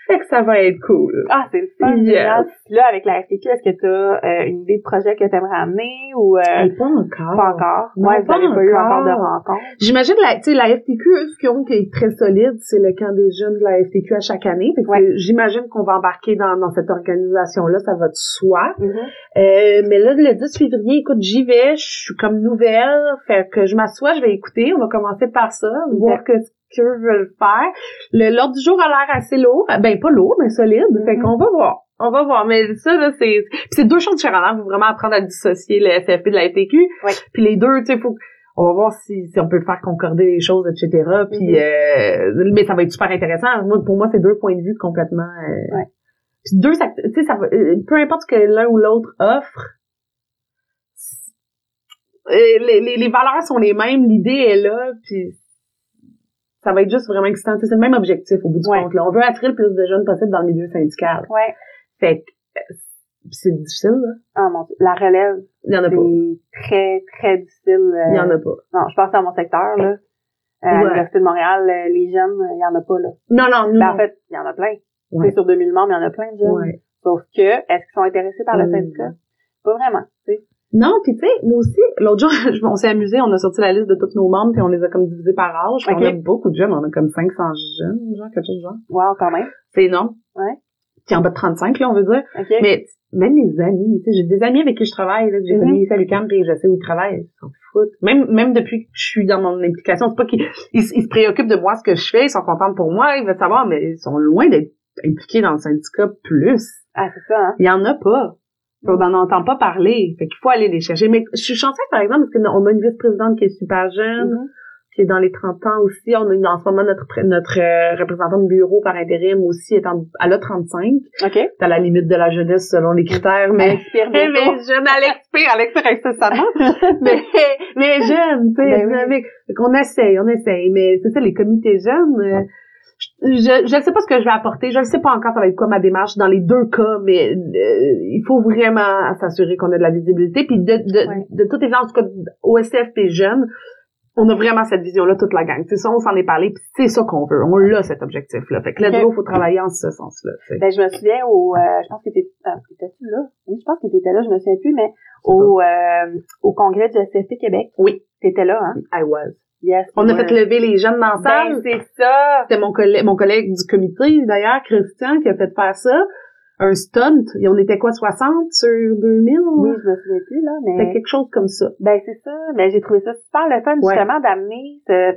Fait que ça va être cool. Ah, c'est le fun. Yes. là, avec la FTQ, est-ce que tu as une idée de projet que tu aimerais amener ou euh, pas encore. pas encore? Non, ouais, vous pas n'avez pas eu encore de encore. rencontre. J'imagine la, tu sais, la FTQ, ce qu'ils ont qui est très solide, c'est le camp des jeunes de la FTQ à chaque année. Fait que Ouais. j'imagine qu'on va embarquer dans, dans cette organisation-là, ça va de soi. Mhm. Euh, mais là, le 10 février, écoute, j'y vais, je suis comme nouvelle, fait que je m'assois, je vais écouter, on va commencer par ça, voir que qu'eux veulent faire. Le l'ordre du jour a l'air assez lourd, ben pas lourd, mais solide, fait Mhm. qu'on va voir. On va voir, mais ça, là, c'est... Puis c'est deux choses différentes, hein. faut vraiment apprendre à dissocier le SFP de la FTQ. Ouais. Puis les deux, tu sais, faut... On va voir si, si on peut faire concorder les choses, etc. Puis, Mhm. euh, mais ça va être super intéressant. Moi, pour moi, c'est deux points de vue complètement... euh, Ouais. Puis deux, ça, tu sais, ça euh, peu importe ce que l'un ou l'autre offre, euh, les, les, les valeurs sont les mêmes, l'idée est là, puis ça va être juste vraiment excitant. C'est le même objectif au bout du Ouais. compte. Là. On veut attirer le plus de jeunes possible dans le milieu syndical. Ouais. Fait que euh, c'est difficile, là. Ah mon Dieu. La relève, Il y en a pas. très, très difficile. euh, Il y en a pas. Non, je pense dans mon secteur, là. Euh, À l'Université de Montréal, euh, les jeunes, il y en a pas, là. Non, non, nous. Ben, en fait, il y en a plein. Ouais. C'est sur 2000 membres, il y en a plein de jeunes. Sauf que, est-ce qu'ils sont intéressés par le syndicat? Pas vraiment, tu sais. Non, puis tu sais, moi aussi, l'autre jour, on s'est amusé, on a sorti la liste de tous nos membres, puis on les a comme divisés par âge. puis Ok. On a beaucoup de jeunes, on a comme 500 jeunes, genre, quelque chose genre. Wow, quand même. C'est énorme. Ouais. Puis en bas de 35, là, on veut dire. OK. Mais même mes amis, tu sais, j'ai des amis avec qui je travaille, là, que j'ai ici à l'UQAM, puis je sais où ils travaillent, ils s'en foutent. Même, même depuis que je suis dans mon implication, c'est pas qu'ils ils se préoccupent de moi, ce que je fais, ils sont contents pour moi, ils veulent savoir, mais ils sont loin d'être impliqués dans le syndicat plus. Ah, c'est ça, hein? Il y en a pas. On n'en entend pas parler. Fait qu'il faut aller les chercher. Mais je suis chanceuse, par exemple, parce qu'on a une vice-présidente qui est super jeune, Mhm. qui est dans les 30 ans aussi. On a une- en ce moment notre notre euh, représentante de bureau par intérim aussi est en, elle a 35. OK. C'est à la limite de la jeunesse selon les critères, Elle *laughs* mais expire mais, jeune à l'expire, à l'expire incessamment. *laughs* mais, mais jeune, tu sais, Ben oui. qu'on essaye, on essaye. Mais c'est ça, les comités jeunes, euh, je, je ne sais pas ce que je vais apporter. Je ne sais pas encore ça va être quoi ma démarche dans les deux cas, mais euh, il faut vraiment s'assurer qu'on a de la visibilité. Puis de, de, Ouais. de toute évidence, en tout cas, au SFP jeune, on a vraiment cette vision-là, toute la gang. C'est ça, on s'en est parlé, puis c'est ça qu'on veut. On l'a, cet objectif-là. Fait que Ok. go, faut travailler en ce sens-là. tu. Ben, je me souviens au, euh, je pense que t'étais, ah, t'étais-tu là? Oui, je pense que t'étais là, je me souviens plus, mais au, euh, au congrès du SFP Québec. Oui. T'étais là, hein? I was. Yes. On a ouais. fait lever les jeunes dans la Ben, salle. c'est ça! C'était mon collègue, mon collègue du comité, d'ailleurs, Christian, qui a fait faire ça. Un stunt. Et on était quoi, 60 sur 2000? Oui, je me souviens plus, là, C'était mais. quelque chose comme ça. Ben, c'est ça. Mais j'ai trouvé ça super le fun, Ouais. justement, d'amener ce,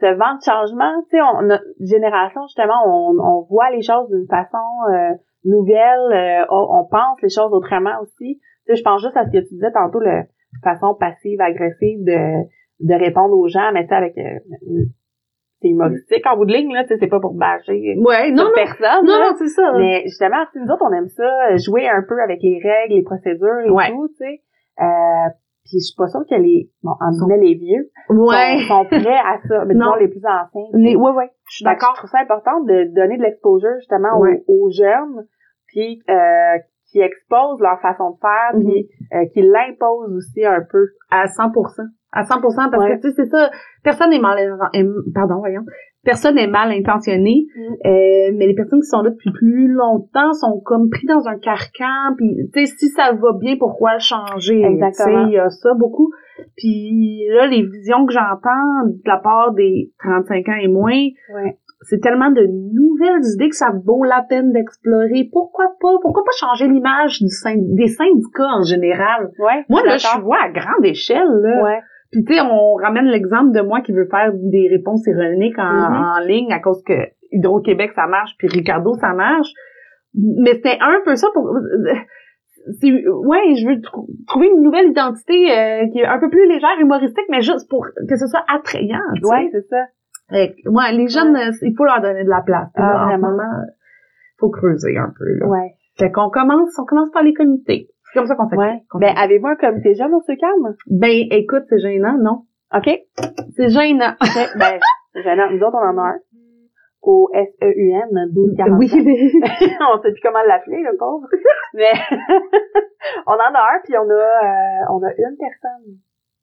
ce vent de changement. Tu sais, on, notre génération, justement, on, on voit les choses d'une façon euh, nouvelle, euh, on, on pense les choses autrement aussi. Tu sais, je pense juste à ce que tu disais tantôt, le façon passive, agressive de, de répondre aux gens, mais sais, avec... euh, c'est humoristique en bout de ligne, là, c'est pas pour bâcher Ouais, non, non. personne. Non, là. non, c'est ça. Mais justement, nous autres, on aime ça, jouer un peu avec les règles, les procédures et Ouais. tout, tu sais. Euh, puis je suis pas sûre que les, bon, en guillemets, les vieux ouais. sont, sont prêts à ça. Mais *laughs* Non. disons, les plus anciens. Les- ouais, ouais. Je suis d'accord. Je trouve ça important de donner de l'exposure, justement, aux- Ouais. aux, jeunes puis euh, qui exposent leur façon de faire, Mhm. puis euh, qui l'imposent aussi un peu. À 100%. À 100%, parce Ouais. que, tu sais, c'est ça. Personne n'est mal, est- pardon, voyons. Personne n'est mal intentionné, Mm. euh, mais les personnes qui sont là depuis plus longtemps sont comme pris dans un carcan, puis, tu sais, si ça va bien, pourquoi le changer? Exactement. Tu sais, il y a ça beaucoup. Puis là, les visions que j'entends de la part des 35 ans et moins, Ouais. c'est tellement de nouvelles idées que ça vaut la peine d'explorer. Pourquoi pas? Pourquoi pas changer l'image du des syndicats en général? Ouais. Moi, là, je vois à grande échelle, là. Ouais. Puis, tu sais, on ramène l'exemple de moi qui veut faire des réponses ironiques en, Mhm. en ligne à cause que Hydro-Québec, ça marche, puis Ricardo, ça marche. Mais c'était un peu ça pour... *laughs* c'est- Ouais, je veux trou- trouver une nouvelle identité euh, qui est un peu plus légère, humoristique, mais juste pour que ce soit attrayant. Ouais, c'est ça. Fait ouais, les jeunes, euh, il faut leur donner de la place. Ah, là, en ce moment, faut creuser un peu, là. Ouais. Fait qu'on commence, on commence par les comités. C'est comme ça qu'on fait. Ouais. Ben, avez-vous un comité jeune au SECAM? ben, écoute, c'est gênant, non? OK. C'est gênant. OK. ben, *laughs* gênant. Nous autres, on en a un. Au 1240. Oui, mais- *laughs* on sait plus comment l'appeler, le pauvre. Mais *laughs* on en a un, puis on a euh, on a une personne.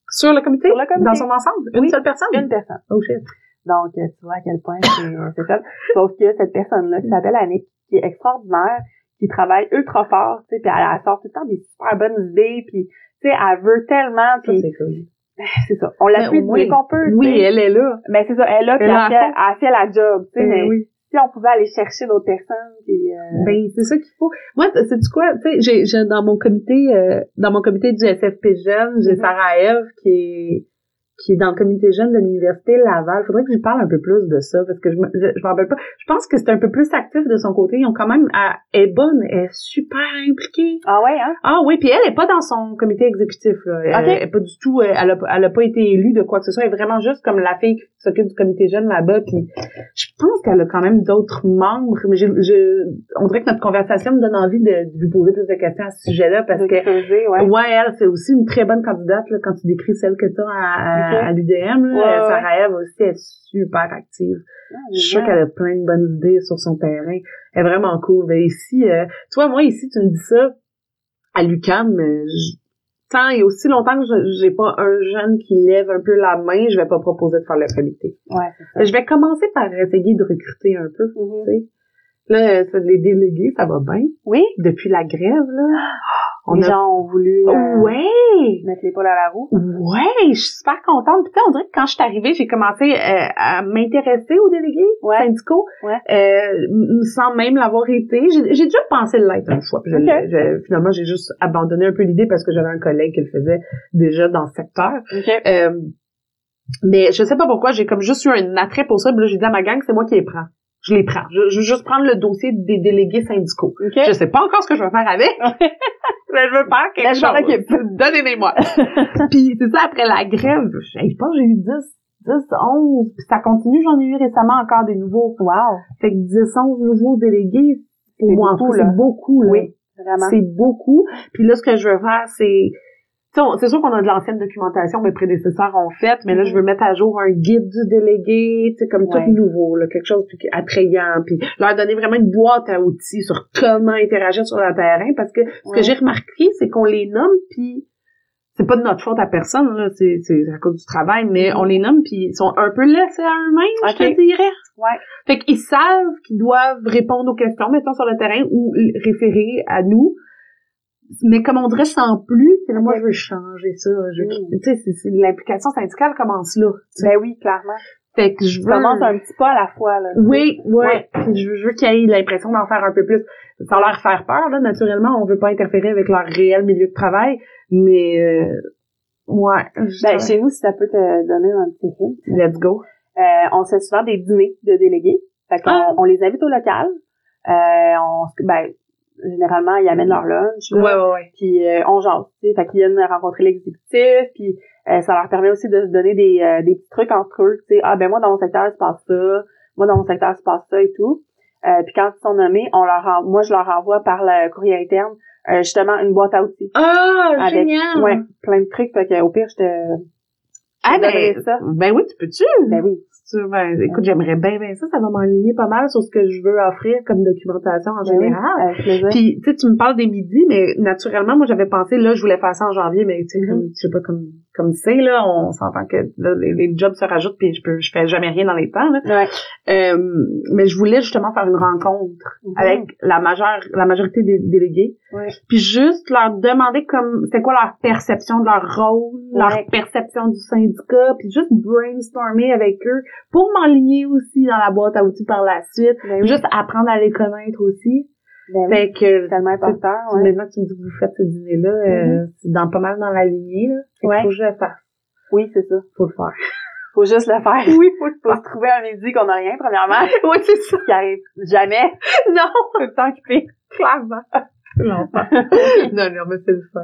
Sur le comité? Sur le comité. Dans son ensemble? Une Oui. seule personne? Une personne. Oh shit. Donc, euh, tu vois à quel point c'est c'est ça. Sauf que cette personne-là, qui s'appelle Annick, qui est extraordinaire, qui travaille ultra fort, tu sais, puis elle, elle sort tout le temps des super bonnes idées, puis tu sais, elle veut tellement, Ça, puis c'est cool. *laughs* c'est ça. On l'appuie Mais du oui. mieux qu'on peut. tu Oui, elle est là. Mais c'est ça, elle est là, puis Elle elle, fait, fond. elle fait la job, tu sais, mais Eh oui. si on pouvait aller chercher d'autres personnes, puis euh, Ben, c'est ça qu'il faut. Moi, c'est du quoi? Tu sais, j'ai, j'ai dans mon comité, euh, dans mon comité du SFP Jeune, j'ai Mhm. Sarah Eve qui est, qui est dans le comité jeune de l'Université Laval. Faudrait que je lui parle un peu plus de ça, parce que je me, je, rappelle pas. Je pense que c'est un peu plus actif de son côté. Ils ont quand même, elle est bonne, elle est super impliquée. ah ouais, hein? Ah oui, puis elle est pas dans son comité exécutif là. Elle, Ok. elle est pas du tout. Elle, elle a, elle a pas été élue de quoi que ce soit. Elle est vraiment juste comme la fille qui s'occupe du comité jeune là-bas. Puis je pense qu'elle a quand même d'autres membres. Mais je, je, on dirait que notre conversation me donne envie de, de lui poser plus de questions à ce sujet-là parce que creuser, ouais. ouais, elle c'est aussi une très bonne candidate là, quand tu décris celle que tu as à, à, l'UDM. Là, Ouais, ouais. Sarah Eve aussi est super active. Ah, Je suis sûre qu'elle a plein de bonnes idées sur son terrain. Elle est vraiment cool. Ben ici, euh, tu vois, moi ici, tu me dis ça à euh, je- tant et aussi longtemps que j'ai pas un jeune qui lève un peu la main, je vais pas proposer de faire le comité. Ouais, ça. Je vais commencer par essayer de recruter un peu, tu sais. Là, ça, les délégués, ça va bien. Oui, Depuis la grève, là. On les a... gens ont voulu euh, Ouais! mettre l'épaule à la roue. Ouais, je suis super contente. Puis on dirait que quand je suis arrivée, j'ai commencé euh, à m'intéresser aux délégués Ouais. syndicaux, Ouais. euh, sans même l'avoir été. J'ai déjà pensé l'être une fois. Puis je- Ok. je- finalement, j'ai juste abandonné un peu l'idée parce que j'avais un collègue qui le faisait déjà dans le secteur. OK. Euh, mais je sais pas pourquoi, j'ai comme juste eu un attrait pour ça. Puis là, j'ai dit à ma gang, c'est moi qui les prends. Je les prends. Je, je veux juste prendre le dossier des délégués syndicaux. OK. Je sais pas encore ce que je vais faire avec, *laughs* mais je veux faire quelque je m'en chose. occupe. Donnez-les-moi. *laughs* puis c'est ça, après la grève, je pense que j'ai eu 10, 10, 11, puis ça continue, j'en ai eu récemment encore des nouveaux. Wow. Fait que 10, 11 nouveaux délégués, pour moi, c'est beaucoup, là. Oui, vraiment. C'est beaucoup. Puis là, ce que je veux faire, c'est... C'est sûr qu'on a de l'ancienne documentation, mes prédécesseurs ont fait, mais là, je veux mettre à jour un guide du délégué, tu comme Mhm. Ouais. tout nouveau, là, quelque chose attrayant, puis leur donner vraiment une boîte à outils sur comment interagir sur le terrain, parce que ce Ouais. que j'ai remarqué, c'est qu'on les nomme, puis c'est pas de notre faute à personne, là, c'est c'est à cause du travail, mais Mhm. on les nomme, puis ils sont un peu laissés à eux-mêmes, je te dirais. Ouais. Fait qu'ils savent qu'ils doivent répondre aux questions, mettons, sur le terrain, ou référer à nous, mais comme on dirait sans plus, puis là, moi, je veux changer ça. Je, Mm. Tu sais, l'implication syndicale commence là. Ben oui, clairement. Fait que je veux... commences un petit pas à la fois, là. Oui, ouais. Je, veux- je veux qu'il y ait l'impression d'en faire un peu plus. Sans leur faire peur, là, naturellement, on veut pas interférer avec leur réel milieu de travail, mais euh, ouais. Ben, chez nous, si ça peut te donner un petit hint, Let's go. euh, on fait souvent des dîners de délégués. Fait qu'on Ah. on les invite au local. Euh, on, se- ben, généralement, ils amènent leur lunch. là. Ouais, ouais, ouais. puis euh, on jase, tu sais, fait qu'ils viennent rencontrer l'exécutif, puis euh, ça leur permet aussi de se donner des, euh, des petits trucs entre eux, tu sais, ah ben moi dans mon secteur il se passe ça, moi dans mon secteur il se passe ça et tout. Euh, puis quand ils sont nommés, on leur en- moi je leur envoie par le courrier interne euh, justement une boîte à outils. Ah, Avec- génial! Ouais, plein de trucs, fait que au pire je te Ah, ben, ça. ben oui, tu peux-tu? Ben oui. Ben, écoute, j'aimerais bien, bien ça. Ça va m'enligner pas mal sur ce que je veux offrir comme documentation en Ben oui, général. Puis, tu sais, tu me parles des midis, mais naturellement, moi, j'avais pensé, là, je voulais faire ça en janvier, mais tu sais, Mhm. comme, je sais pas, comme, comme c'est, là, on s'entend que là, les, les jobs se rajoutent, puis je peux, je fais jamais rien dans les temps, là. Ouais. Euh, mais je voulais justement faire une rencontre Mhm. avec la majeure, la majorité des délégués, Ouais. puis juste leur demander comme, c'est quoi leur perception de leur rôle, leur perception du syndicat, puis juste brainstormer avec eux pour m'enligner aussi dans la boîte à outils par la suite, Ben juste apprendre à les connaître aussi. Ben oui. Fait que C'est tellement important, ouais. Maintenant que tu me dis que vous faites ce dîner-là, euh, c'est dans pas mal dans la lignée, là. Fait qu'il Ouais. faut que je le fasse. Oui, c'est ça. Faut le faire. *laughs* Faut juste le faire. Oui, faut le Faut se trouver un midi qu'on a rien, premièrement, *laughs* Oui, c'est ça. *laughs* qui arrive jamais. Non, Tout le temps occupé. clairement. Non, pas. non, non, mais c'est le fun.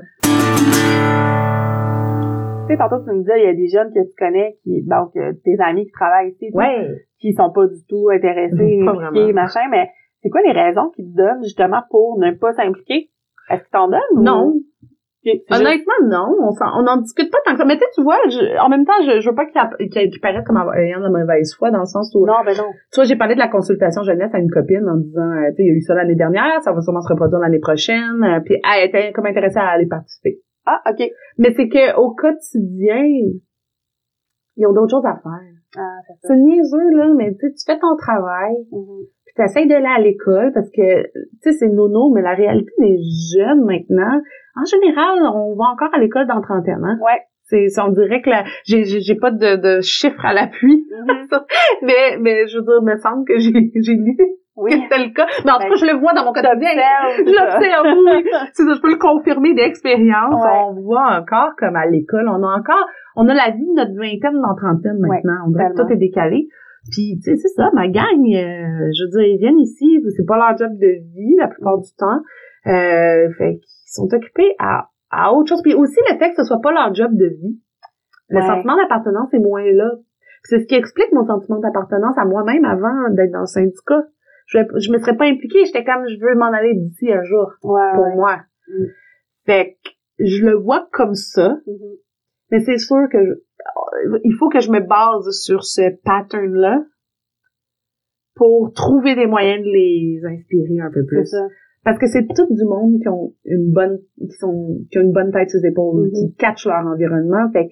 Tu sais, tantôt, tu me disais, il y a des jeunes que tu connais, qui, donc, euh, tes amis qui travaillent ici, Ouais. qui sont pas du tout intéressés, Pas impliqués, machin, mais c'est quoi les raisons qu'ils te donnent, justement, pour ne pas s'impliquer? Est-ce qu'ils t'en donnent? ou- Non. Juste- Honnêtement, non. On s'en, on en discute pas tant que ça. Mais tu sais, tu vois, je- en même temps, je, je veux pas qu'il, qu'il paraisse comme ayant de mauvaise foi dans le sens où, Non, ben non. tu vois, j'ai parlé de la consultation jeunesse à une copine en disant, euh, tu sais, il y a eu ça l'année dernière, ça va sûrement se reproduire l'année prochaine, euh, puis elle était comme intéressée à aller participer. Ah, OK. Mais c'est que au quotidien, ils ont d'autres choses à faire. Ah, c'est niaiseux, là, mais tu sais, tu fais ton travail, Mhm. puis t'essayes d'aller à l'école parce que, tu sais, c'est nono, mais la réalité des jeunes maintenant, en général, on va encore à l'école dans trentaine, hein. Ouais. C'est, on dirait que la, j'ai, j'ai, j'ai pas de, de chiffres à l'appui, Mhm. *laughs* mais, mais je veux dire, il me semble que j'ai, j'ai lu Oui. que c'était le cas. Mais en tout Ben, cas, je le vois dans mon quotidien. Je l'observe, oui. C'est ça, je peux le confirmer d'expérience. Ouais. On voit encore comme à l'école, on a encore, on a la vie de notre vingtaine dans trentaine maintenant. on dirait que tellement. tout est décalé. Puis, tu sais, c'est ça, ma gang, euh, je veux dire, ils viennent ici, c'est pas leur job de vie la plupart du temps. Euh, fait qu'ils sont occupés à, à autre chose. Puis aussi, le fait que ce soit pas leur job de vie. Le Ouais. sentiment d'appartenance est moins là. C'est ce qui explique mon sentiment d'appartenance à moi-même avant d'être dans le syndicat. Je, je me serais pas impliquée, j'étais comme, je veux m'en aller d'ici un jour Ouais, pour ouais. moi. Mm. Fait que je le vois comme ça, Mhm. mais c'est sûr que je- il faut que je me base sur ce pattern-là pour trouver des moyens de les inspirer un peu plus. ça. Parce que c'est tout du monde qui ont une bonne, qui sont, qui ont une bonne tête sur les épaules, Mhm. qui catchent leur environnement. Fait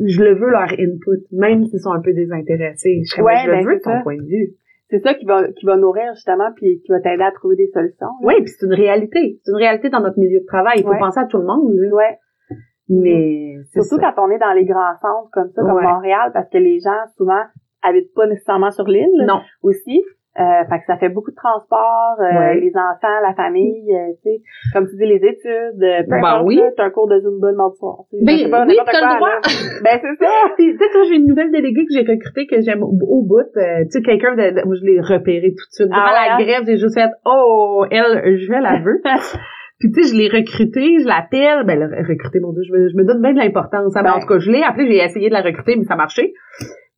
je le veux leur input, même s'ils sont un peu désintéressés. Je, Ouais, je le ben, veux ton ça. point de vue. C'est ça qui va, qui va nourrir, justement, puis qui va t'aider à trouver des solutions. là. Oui, puis c'est une réalité. C'est une réalité dans notre milieu de travail. Il faut Ouais. penser à tout le monde. Là. Ouais. Mais Surtout ça. quand on est dans les grands centres comme ça, comme Ouais. Montréal, parce que les gens, souvent, habitent pas nécessairement sur l'île Non. aussi. Euh, fait que ça fait beaucoup de transport, euh, Ouais. les enfants, la famille, euh, tu sais, comme tu dis, les études, euh, peu Ben importe, oui. là, t'as un cours de Zumba le mardi soir. Ben pas, oui, t'as le droit. *laughs* Ben c'est ça! *laughs* Tu sais, toi, j'ai une nouvelle déléguée que j'ai recrutée que j'aime au, au bout. euh, tu sais, quelqu'un de, de- moi, je l'ai repéré tout de suite. Durant Ah ouais, la hein? grève, j'ai juste fait, oh, elle, je la veux. *laughs* Puis, tu sais, je l'ai recrutée, je l'appelle. Ben, le recruter, mon Dieu, je me, je me donne bien de l'importance. hein. Ben, Ben. en tout cas, je l'ai appelée, j'ai essayé de la recruter, mais ça marchait.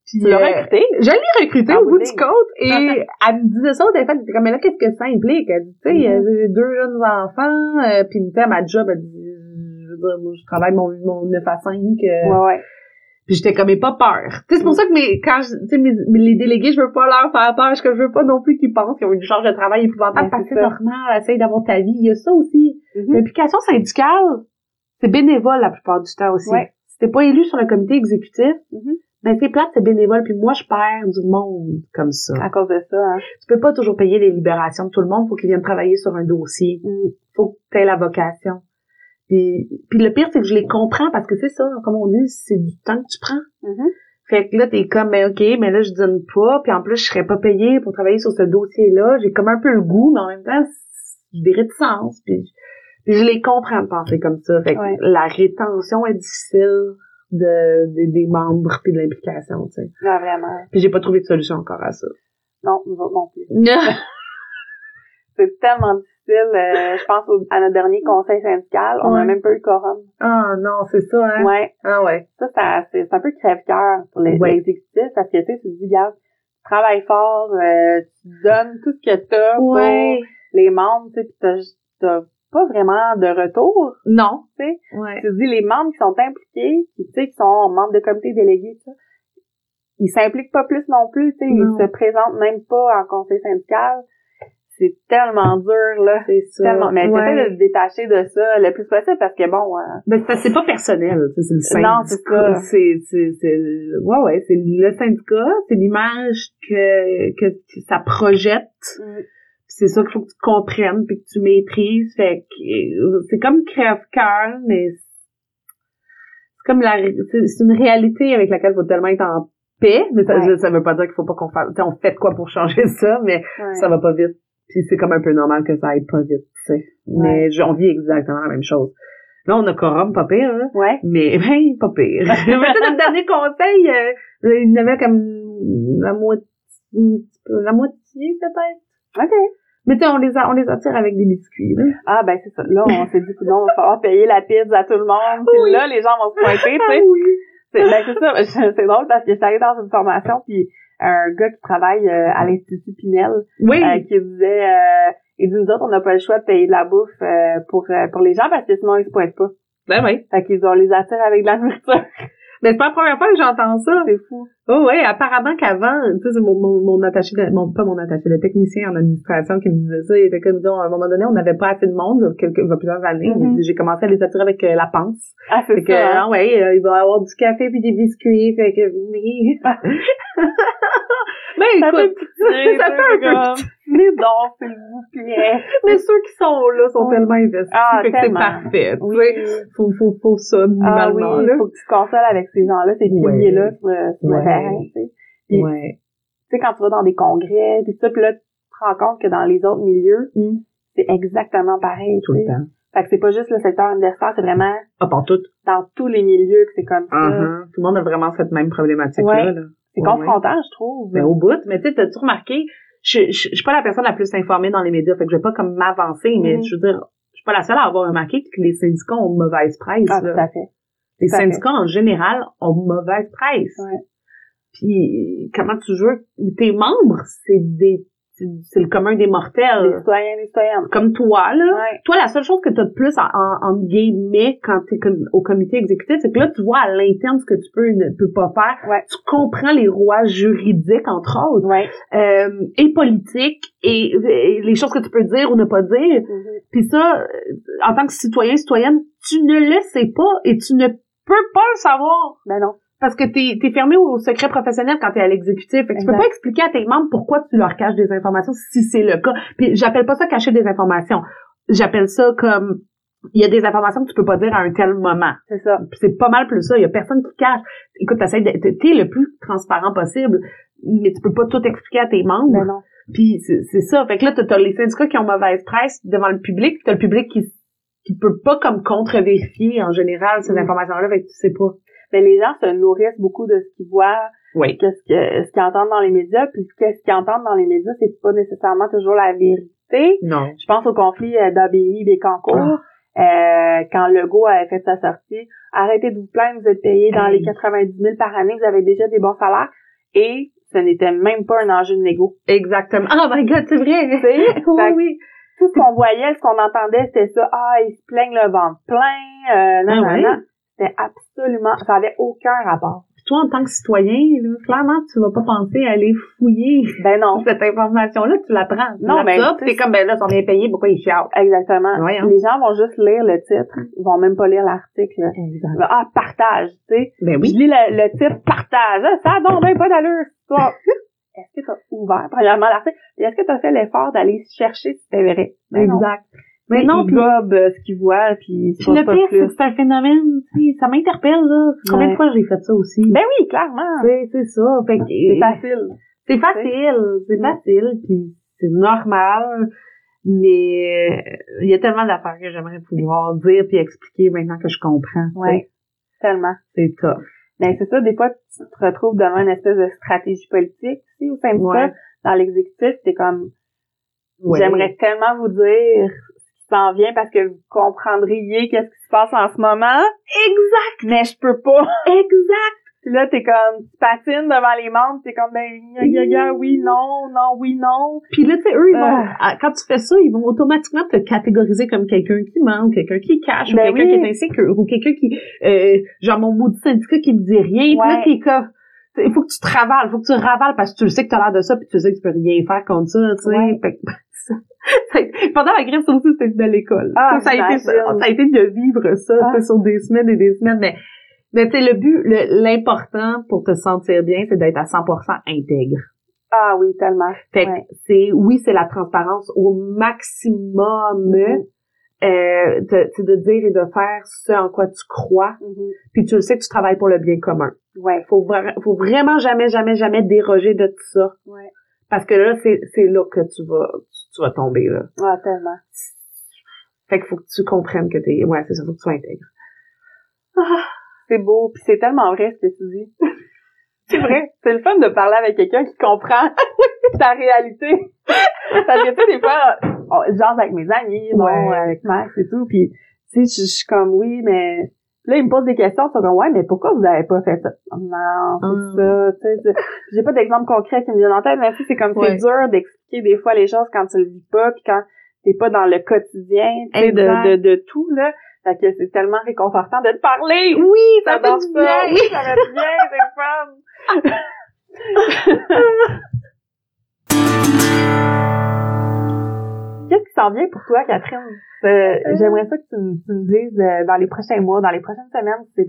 Puis, Tu l'as euh, recrutée? Je l'ai recrutée En au bout bout du compte et *laughs* elle me disait ça au téléphone. Elle était comme, mais là, qu'est-ce que ça implique? Elle dit, tu sais, Mhm. euh, j'ai deux jeunes enfants, euh, puis tu sais, à ma job, elle dit, je veux dire, moi, je travaille mon, mon 9 à 5. euh, Ouais, ouais. Puis j'étais comme, mais pas peur. Tu sais, c'est pour Mm. ça que mes, quand je, tu sais, mes, les délégués, je veux pas leur faire peur, parce que je veux pas non plus qu'ils pensent qu'ils ont une charge de travail épouvantable, Ben, parce que c'est normal, essaye d'avoir ta vie. Il y a ça aussi. Mhm. L'implication syndicale, c'est bénévole la plupart du temps aussi. Ouais. Si t'es pas élu sur le comité exécutif, Mhm. ben c'est plate, c'est bénévole, puis moi, je perds du monde comme ça. À cause de ça, hein. Tu peux pas toujours payer les libérations de tout le monde pour qu'ils viennent travailler sur un dossier. Mm. Faut que tu aies la vocation. Puis, puis le pire, c'est que je les comprends parce que c'est ça, comme on dit, c'est du temps que tu prends. Mhm. Fait que là, t'es comme, ben ok, mais là, je donne pas, puis en plus, je serais pas payée pour travailler sur ce dossier-là. J'ai comme un peu le goût, mais en même temps, j'ai des réticences, puis, puis je les comprends de penser comme ça. Fait que Ouais. la rétention est difficile de, de- des membres puis de l'implication, tu sais. Ouais, vraiment. Puis j'ai pas trouvé de solution encore à ça. Non, non plus. *laughs* *laughs* C'est tellement difficile. euh, je pense au- à notre dernier conseil syndical, on n'a même pas eu le quorum. Ah non, c'est ça, hein? Ouais. Ah ouais. Ça, ça c'est un peu crève-cœur pour les- Ouais. l'exécutif parce que tu sais, tu te dis, regarde, tu travailles fort, euh, tu donnes tout ce que t'as pour les membres, tu sais, pis t'as, pas vraiment de retour. Non. Tu sais. Ouais. Tu te dis, les membres qui sont impliqués, qui, tu sais, qui sont membres de comité délégué, tout ça, ils s'impliquent pas plus non plus, tu sais, ils se présentent même pas en conseil syndical. C'est tellement dur, là. C'est. Tellement. Mais Ouais. t'essaies de te détacher de ça le plus possible parce que bon, euh, Ben, c'est pas personnel, c'est le syndicat. Non, c'est ça. C'est, c'est, ouais, ouais, c'est le syndicat, c'est l'image que, que ça projette. Mm. C'est ça qu'il faut que tu comprennes puis que tu maîtrises. Fait que euh, c'est comme crève-cœur, mais c'est comme la, c'est une réalité avec laquelle il faut tellement être en paix. Mais ça, Ouais. ça veut pas dire qu'il faut pas qu'on fasse, tu sais, on fait quoi pour changer *laughs* ça, mais ouais. ça va pas vite. Puis c'est comme un peu normal que ça aille pas vite, tu sais. Mais on vit exactement la même chose. Là, on a Corum, pas pire, là. Ouais. Mais, *laughs* ben, pas pire. *laughs* Mais notre dernier conseil, euh, il y avait comme la moitié, un petit peu- la moitié, peut-être. OK. Mais tu sais, on les a, on les attire avec des biscuits, là. Ah, ben, c'est ça. Là, on s'est dit, non, il va falloir payer la pizza à tout le monde. Puis Oui. là, les gens vont se pointer, tu sais. C'est, ben, c'est ça. *laughs* C'est drôle parce que j'étais allée dans une formation puis un gars qui travaille euh, à l'Institut Pinel, Oui. euh, qui disait, euh, il dit, nous autres, on n'a pas le choix de payer de la bouffe euh, pour, euh, pour les gens parce que sinon, ils se pointent pas. Ben oui. Fait qu'ils ont les attire avec de la nourriture. Mais c'est pas la première fois que j'entends ça. c'est fou. Oh ouais, apparemment qu'avant, tu sais, c'est mon, mon, mon attaché, de, mon, pas mon attaché, le technicien en administration qui me disait ça, il était comme, disons, à un moment donné, on n'avait pas assez de monde, il y a quelques, il y a plusieurs années, Mhm. dit, j'ai commencé à les attirer avec euh, la panse. Ah, c'est Fait que, ça. hein? ah ouais, euh, il va y avoir du café puis des biscuits, fait que, mais... *laughs* mais Ça écoute, *laughs* ça tu fait un peu Mais *laughs* donc, s'il vous plaît. mais ceux qui sont là sont Oui. tellement investis, Ah, fait que c'est parfait, tu Oui. sais. Faut, faut, faut ça, Ah minimalement, oui, là. faut que tu te consoles avec ces gens-là, ces Ouais. piliers-là sur, euh, sur Ouais. Terrain, tu sais. Puis, Ouais. tu sais, quand tu vas dans des congrès, puis ça, puis là, tu te rends compte que dans les autres milieux, Mm. c'est exactement pareil, Tout tu le temps. Fait que c'est pas juste le secteur universitaire, c'est vraiment Ah, pour tout. dans tous les milieux que c'est comme ça. Uh-huh. Tout le monde a vraiment cette même problématique-là, Ouais. là. C'est Ouais, confrontant, je trouve. Ben, au bout. Mais tu sais, t'as-tu remarqué, je, je, je suis pas la personne la plus informée dans les médias, fait que je vais pas comme m'avancer, mais Mhm. je veux dire, je suis pas la seule à avoir remarqué que les syndicats ont mauvaise presse, ah, là. tout à fait. Les tout à fait. syndicats, en général, ont mauvaise presse. Ouais. Puis, comment tu veux, tes membres, c'est des, c'est le commun des mortels. citoyens, les citoyennes. Comme toi, là. Ouais. Toi, la seule chose que tu as de plus en, en, en guillemets quand tu es au comité exécutif, c'est que là, tu vois à l'interne ce que tu peux et ne peux pas faire. Ouais. Tu comprends les rouages juridiques, entre autres, Ouais. euh, et politiques, et, et les choses que tu peux dire ou ne pas dire. Mhm. Puis ça, euh, en tant que citoyen, citoyenne, tu ne le sais pas et tu ne peux pas le savoir. Ben non. Parce que t'es es fermé au secret professionnel quand t'es à l'exécutif. Fait que tu peux pas expliquer à tes membres pourquoi tu leur caches des informations si c'est le cas. Puis j'appelle pas ça cacher des informations. J'appelle ça comme il y a des informations que tu peux pas dire à un tel moment. C'est ça. Puis c'est pas mal plus ça. Il y a personne qui cache. Écoute, t'essayes de- t'es le plus transparent possible, mais tu peux pas tout expliquer à tes membres. Ben non. Puis c'est ça. Fait que là, t'as les syndicats qui ont mauvaise presse devant le public, puis t'as le public qui qui peut pas comme contre-vérifier en général ces Mm. informations-là, fait que tu sais pas. Mais les gens se nourrissent beaucoup de ce qu'ils voient, Oui. qu'est-ce que ce qu'ils entendent dans les médias, puis qu'est-ce qu'ils entendent dans les médias, c'est pas nécessairement toujours la vérité. Non. Je pense au conflit euh, d'ABI Bécancourt, Ah. euh, quand Legault avait fait sa sortie. Arrêtez de vous plaindre, vous êtes payé dans Hey. les 90 000 par année, vous avez déjà des bons salaires. Et ce n'était même pas un enjeu de négo. Exactement. Oh my god, c'est vrai. *laughs* Oui, que oui. tout ce qu'on voyait, ce qu'on entendait, c'était ça. Ah, ils se plaignent le ventre plein. Euh, non, Ah non, non. C'était absolument, ça avait aucun rapport. Puis toi, en tant que citoyen, là, clairement, tu vas pas penser à aller fouiller Ben non. *laughs* cette information-là, tu l'apprends. Tu Non, mais sais, t'es comme, ben là, ils sont bien payés, pourquoi ils chialent? Exactement. Les gens vont juste lire le titre. Ils vont même pas lire l'article. Exact. Ah, partage, tu sais. Ben Je oui. lis le, le titre partage. Ah, ça a donc même pas d'allure, histoire. *laughs* Est-ce que tu as ouvert, premièrement, l'article? Est-ce que tu as fait l'effort d'aller chercher si c'était vrai? Ben non. Exact. Mais Mais non, puis gobent euh, ce qu'ils voient, puis ils le pas pire, c'est que c'est un phénomène, tu sais, ça m'interpelle, là. Combien Ouais. de fois j'ai fait ça aussi? Ben oui, clairement. C'est ça. Fait que, C'est facile. C'est facile, c'est facile, puis c'est normal, mais euh, il y a tellement d'affaires que j'aimerais pouvoir dire puis expliquer maintenant que je comprends. Ouais. Tellement. C'est tough. Ben c'est ça, des fois, tu te retrouves devant une espèce de stratégie politique, tu sais, au syndicat, Ouais. dans l'exécutif, t'es comme, Ouais. j'aimerais tellement vous dire s'en vient parce que vous comprendriez qu'est-ce qui se passe en ce moment. Exact! Mais je peux pas. Exact! Puis là, t'es comme, tu patines devant les membres, t'es comme, ben, ya, ya, oui, non, non, oui, non. Puis là, tu sais, eux, ils vont, Ah. ah, quand tu fais ça, ils vont automatiquement te catégoriser comme quelqu'un qui ment, ou quelqu'un qui cache, Ben ou quelqu'un oui. qui est insécure, ou quelqu'un qui, euh, genre mon maudit syndicat qui me dit rien. Puis là, t'es comme, il faut que tu te ravales, il faut que tu ravales parce que tu le sais que t'as l'air de ça puis tu sais que tu peux rien faire contre ça, tu sais. Ouais. *laughs* pendant la grippe, ça aussi, c'était une belle école. Ah, ça, ça a été, ça, j'imagine. ça a été de vivre ça, Ah. sur des semaines et des semaines, mais, mais tu sais, le but, l'important pour te sentir bien, c'est d'être à 100% intègre. Ah oui, tellement. Fait que Ouais. c'est, oui, c'est la transparence au maximum, Mhm. euh, de, dire et de faire ce en quoi tu crois, Mhm. puis tu le sais que tu travailles pour le bien commun. Ouais. Faut, vra- faut vraiment jamais, jamais, jamais déroger de tout ça. Ouais. Parce que là, c'est, c'est là que tu vas, tu, vas tomber, là. Ah, tellement. Fait qu'il faut que tu comprennes que t'es, ouais, c'est ça, faut que tu sois intègre. Ah, c'est beau, puis c'est tellement vrai ce que tu dis. c'est vrai. C'est le fun de parler avec quelqu'un qui comprend *laughs* ta réalité. Parce que tu sais, des fois, on, jase avec mes amis, bon, Ouais. avec Max et tout, puis tu sais, je suis comme oui, mais là, ils me posent des questions, ils sont comme ouais, mais pourquoi vous avez pas fait ça? Non, c'est ça, tu sais. J'ai pas d'exemple concret qui me vient en tête, mais c'est comme Ouais. c'est dur d'expliquer des fois les choses quand tu le vis pas, puis quand t'es pas dans le quotidien, tu sais, de, de, de tout, là. Fait que c'est tellement réconfortant de te parler. Oui, ça fait J'adore du ça. bien. Oui, ça fait du bien, c'est fun. *laughs* Qu'est-ce qui s'en vient pour toi, Catherine? Euh, J'aimerais ça que tu, me- tu me dises euh, dans les prochains mois, dans les prochaines semaines, si c'est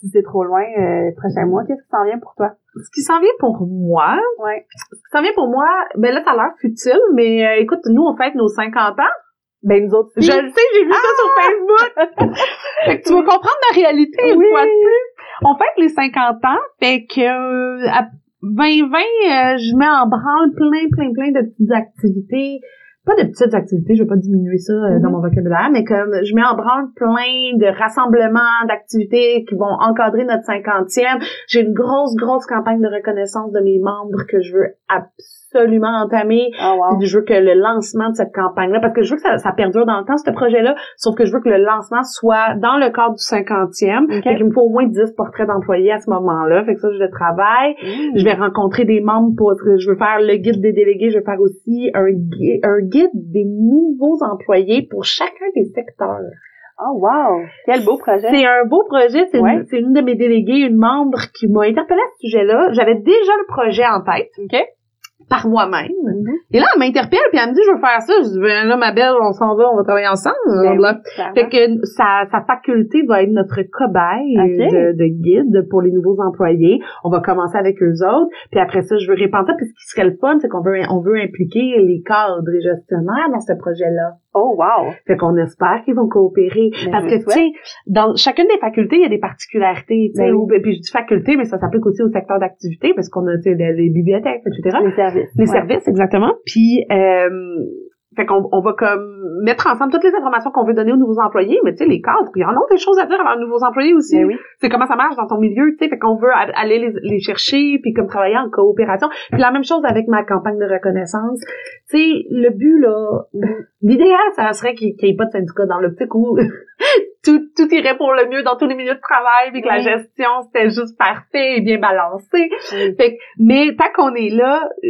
si c'est trop loin, euh, prochains mois, qu'est-ce qui s'en vient pour toi? Ce qui s'en vient pour moi, Ouais. ce qui s'en vient pour moi, ben là, ça a l'air futile, mais euh, écoute, nous, on fête nos 50 ans. Ben, nous autres, Je le sais, j'ai vu ça sur Facebook. *laughs* fait que tu vas comprendre ma réalité une Oui. fois de plus. On fête les 50 ans, fait que euh, à 2020, euh, je mets en branle plein, plein, plein de petites activités. Pas de petites activités, je vais pas diminuer ça euh, Mhm. dans mon vocabulaire, mais comme je mets en branle plein de rassemblements, d'activités qui vont encadrer notre 50e. J'ai une grosse, grosse campagne de reconnaissance de mes membres que je veux absolument entamer. Oh, wow. Puis je veux que le lancement de cette campagne-là, parce que je veux que ça, ça perdure dans le temps, ce projet-là, sauf que je veux que le lancement soit dans le cadre du 50e. Ok. Fait qu'il me faut au moins 10 portraits d'employés à ce moment-là. Fait que ça, je le travaille. Mmh. Je vais rencontrer des membres pour, je veux faire le guide des délégués, je vais faire aussi un guide, un guide des nouveaux employés pour chacun des secteurs. Oh, wow. Quel beau projet. C'est un beau projet. C'est Ouais. une, c'est une de mes déléguées, une membre qui m'a interpellée à ce sujet-là. J'avais déjà le projet en tête OK? Par moi-même. Mhm. Et là, elle m'interpelle, puis elle me dit, je veux faire ça. Je dis, ben là, ma belle, on s'en va, on va travailler ensemble. Ben Là. oui, clairement. Fait que sa, sa faculté va être notre cobaye de, de guide pour les nouveaux employés. On va commencer avec eux autres, puis après ça, je veux répandre ça. Puis ce qui serait le fun, c'est qu'on veut, on veut impliquer les cadres et gestionnaires dans ce projet-là. Oh, wow. Fait qu'on espère qu'ils vont coopérer. Ben, Parce que, le tu sais, dans chacune des facultés, il y a des particularités. tu sais, Ben ou- puis je dis faculté, mais ça s'applique aussi au secteur d'activité, parce qu'on a tu sais, les, les bibliothèques, etc. Les services. Les Ouais. services, exactement. Puis, euh, fait qu'on on va comme mettre ensemble toutes les informations qu'on veut donner aux nouveaux employés, mais tu sais, les cadres, ils en ont des choses à dire à leurs nouveaux employés aussi. Ben oui. C'est comment ça marche dans ton milieu, tu sais, fait qu'on veut aller les, les chercher, puis comme travailler en coopération. Puis la même chose avec ma campagne de reconnaissance. Tu sais, le but, là, l'idéal, ça serait qu'il n'y ait pas de syndicat dans l'optique où tout, tout irait pour le mieux dans tous les milieux de travail, puis que la Oui. gestion, c'était juste parfait et bien balancé. Oui. Fait que- mais tant qu'on est là, euh,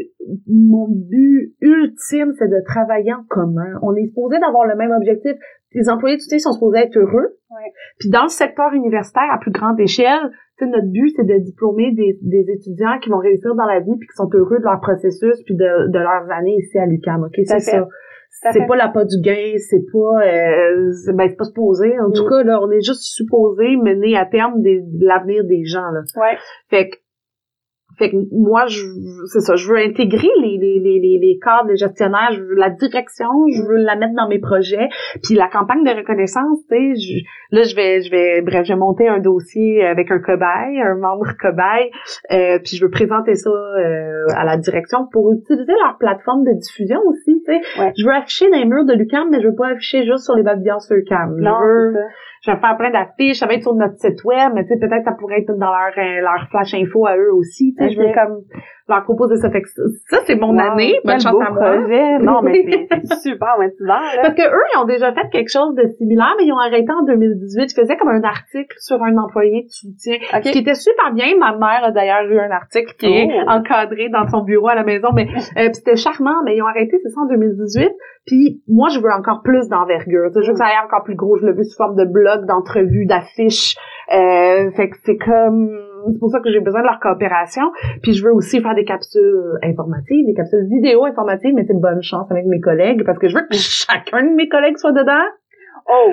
mon but ultime, c'est de travailler en commun. On est supposé d'avoir le même objectif. Les employés, tu sais, sont supposés être heureux. Ouais. Puis dans le secteur universitaire à plus grande échelle, tu sais, notre but, c'est de diplômer des, des étudiants qui vont réussir dans la vie puis qui sont heureux de leur processus puis de, de leurs années ici à l'UQAM. OK? C'est ça. C'est pas la pas du gain, c'est pas, euh, c'est, ben, c'est pas supposé. En tout Mm. cas, là, on est juste supposé mener à terme des, de l'avenir des gens, là. Ouais. Fait que, fait que moi, je, c'est ça, je veux intégrer les, les, les, les, les cadres, les gestionnaires, je veux la direction, je veux la mettre dans mes projets. Puis la campagne de reconnaissance, tu sais, je- là, je vais, je vais, bref, je vais monter un dossier avec un cobaye, un membre cobaye, euh, puis je veux présenter ça euh, à la direction pour utiliser leur plateforme de diffusion aussi, tu sais. Ouais. Je veux afficher dans les murs de l'UQAM, mais je veux pas afficher juste sur les pavillons sur l'UQAM. Je Non, veux- c'est ça. Je vais faire plein d'affiches, ça va être sur notre site web, mais tu sais, peut-être ça pourrait être dans leur, euh, leur flash info à eux aussi. Tu sais, je veux comme leur proposer ça. Fait que ça, c'est mon Wow, année. Bonne chance beau à moi. projet. Non, mais *laughs* c'est super motivant, là. Parce que eux, ils ont déjà fait quelque chose de similaire, mais ils ont arrêté en 2018. Ils faisaient comme un article sur un employé de soutien. OK. Ce qui était super bien. Ma mère a d'ailleurs eu un article qui est Oh. encadré dans son bureau à la maison. Mais *laughs* euh, c'était charmant, mais ils ont arrêté, c'est ça, en 2018. Puis moi, je veux encore plus d'envergure. Je veux que ça aille encore plus gros. Je le veux sous forme de blog, d'entrevues, d'affiches, Euh, fait que c'est comme c'est pour ça que j'ai besoin de leur coopération. Puis je veux aussi faire des capsules informatives, des capsules vidéo informatives, mais c'est une bonne chance avec mes collègues parce que je veux que *laughs* chacun de mes collègues soit dedans. Oh,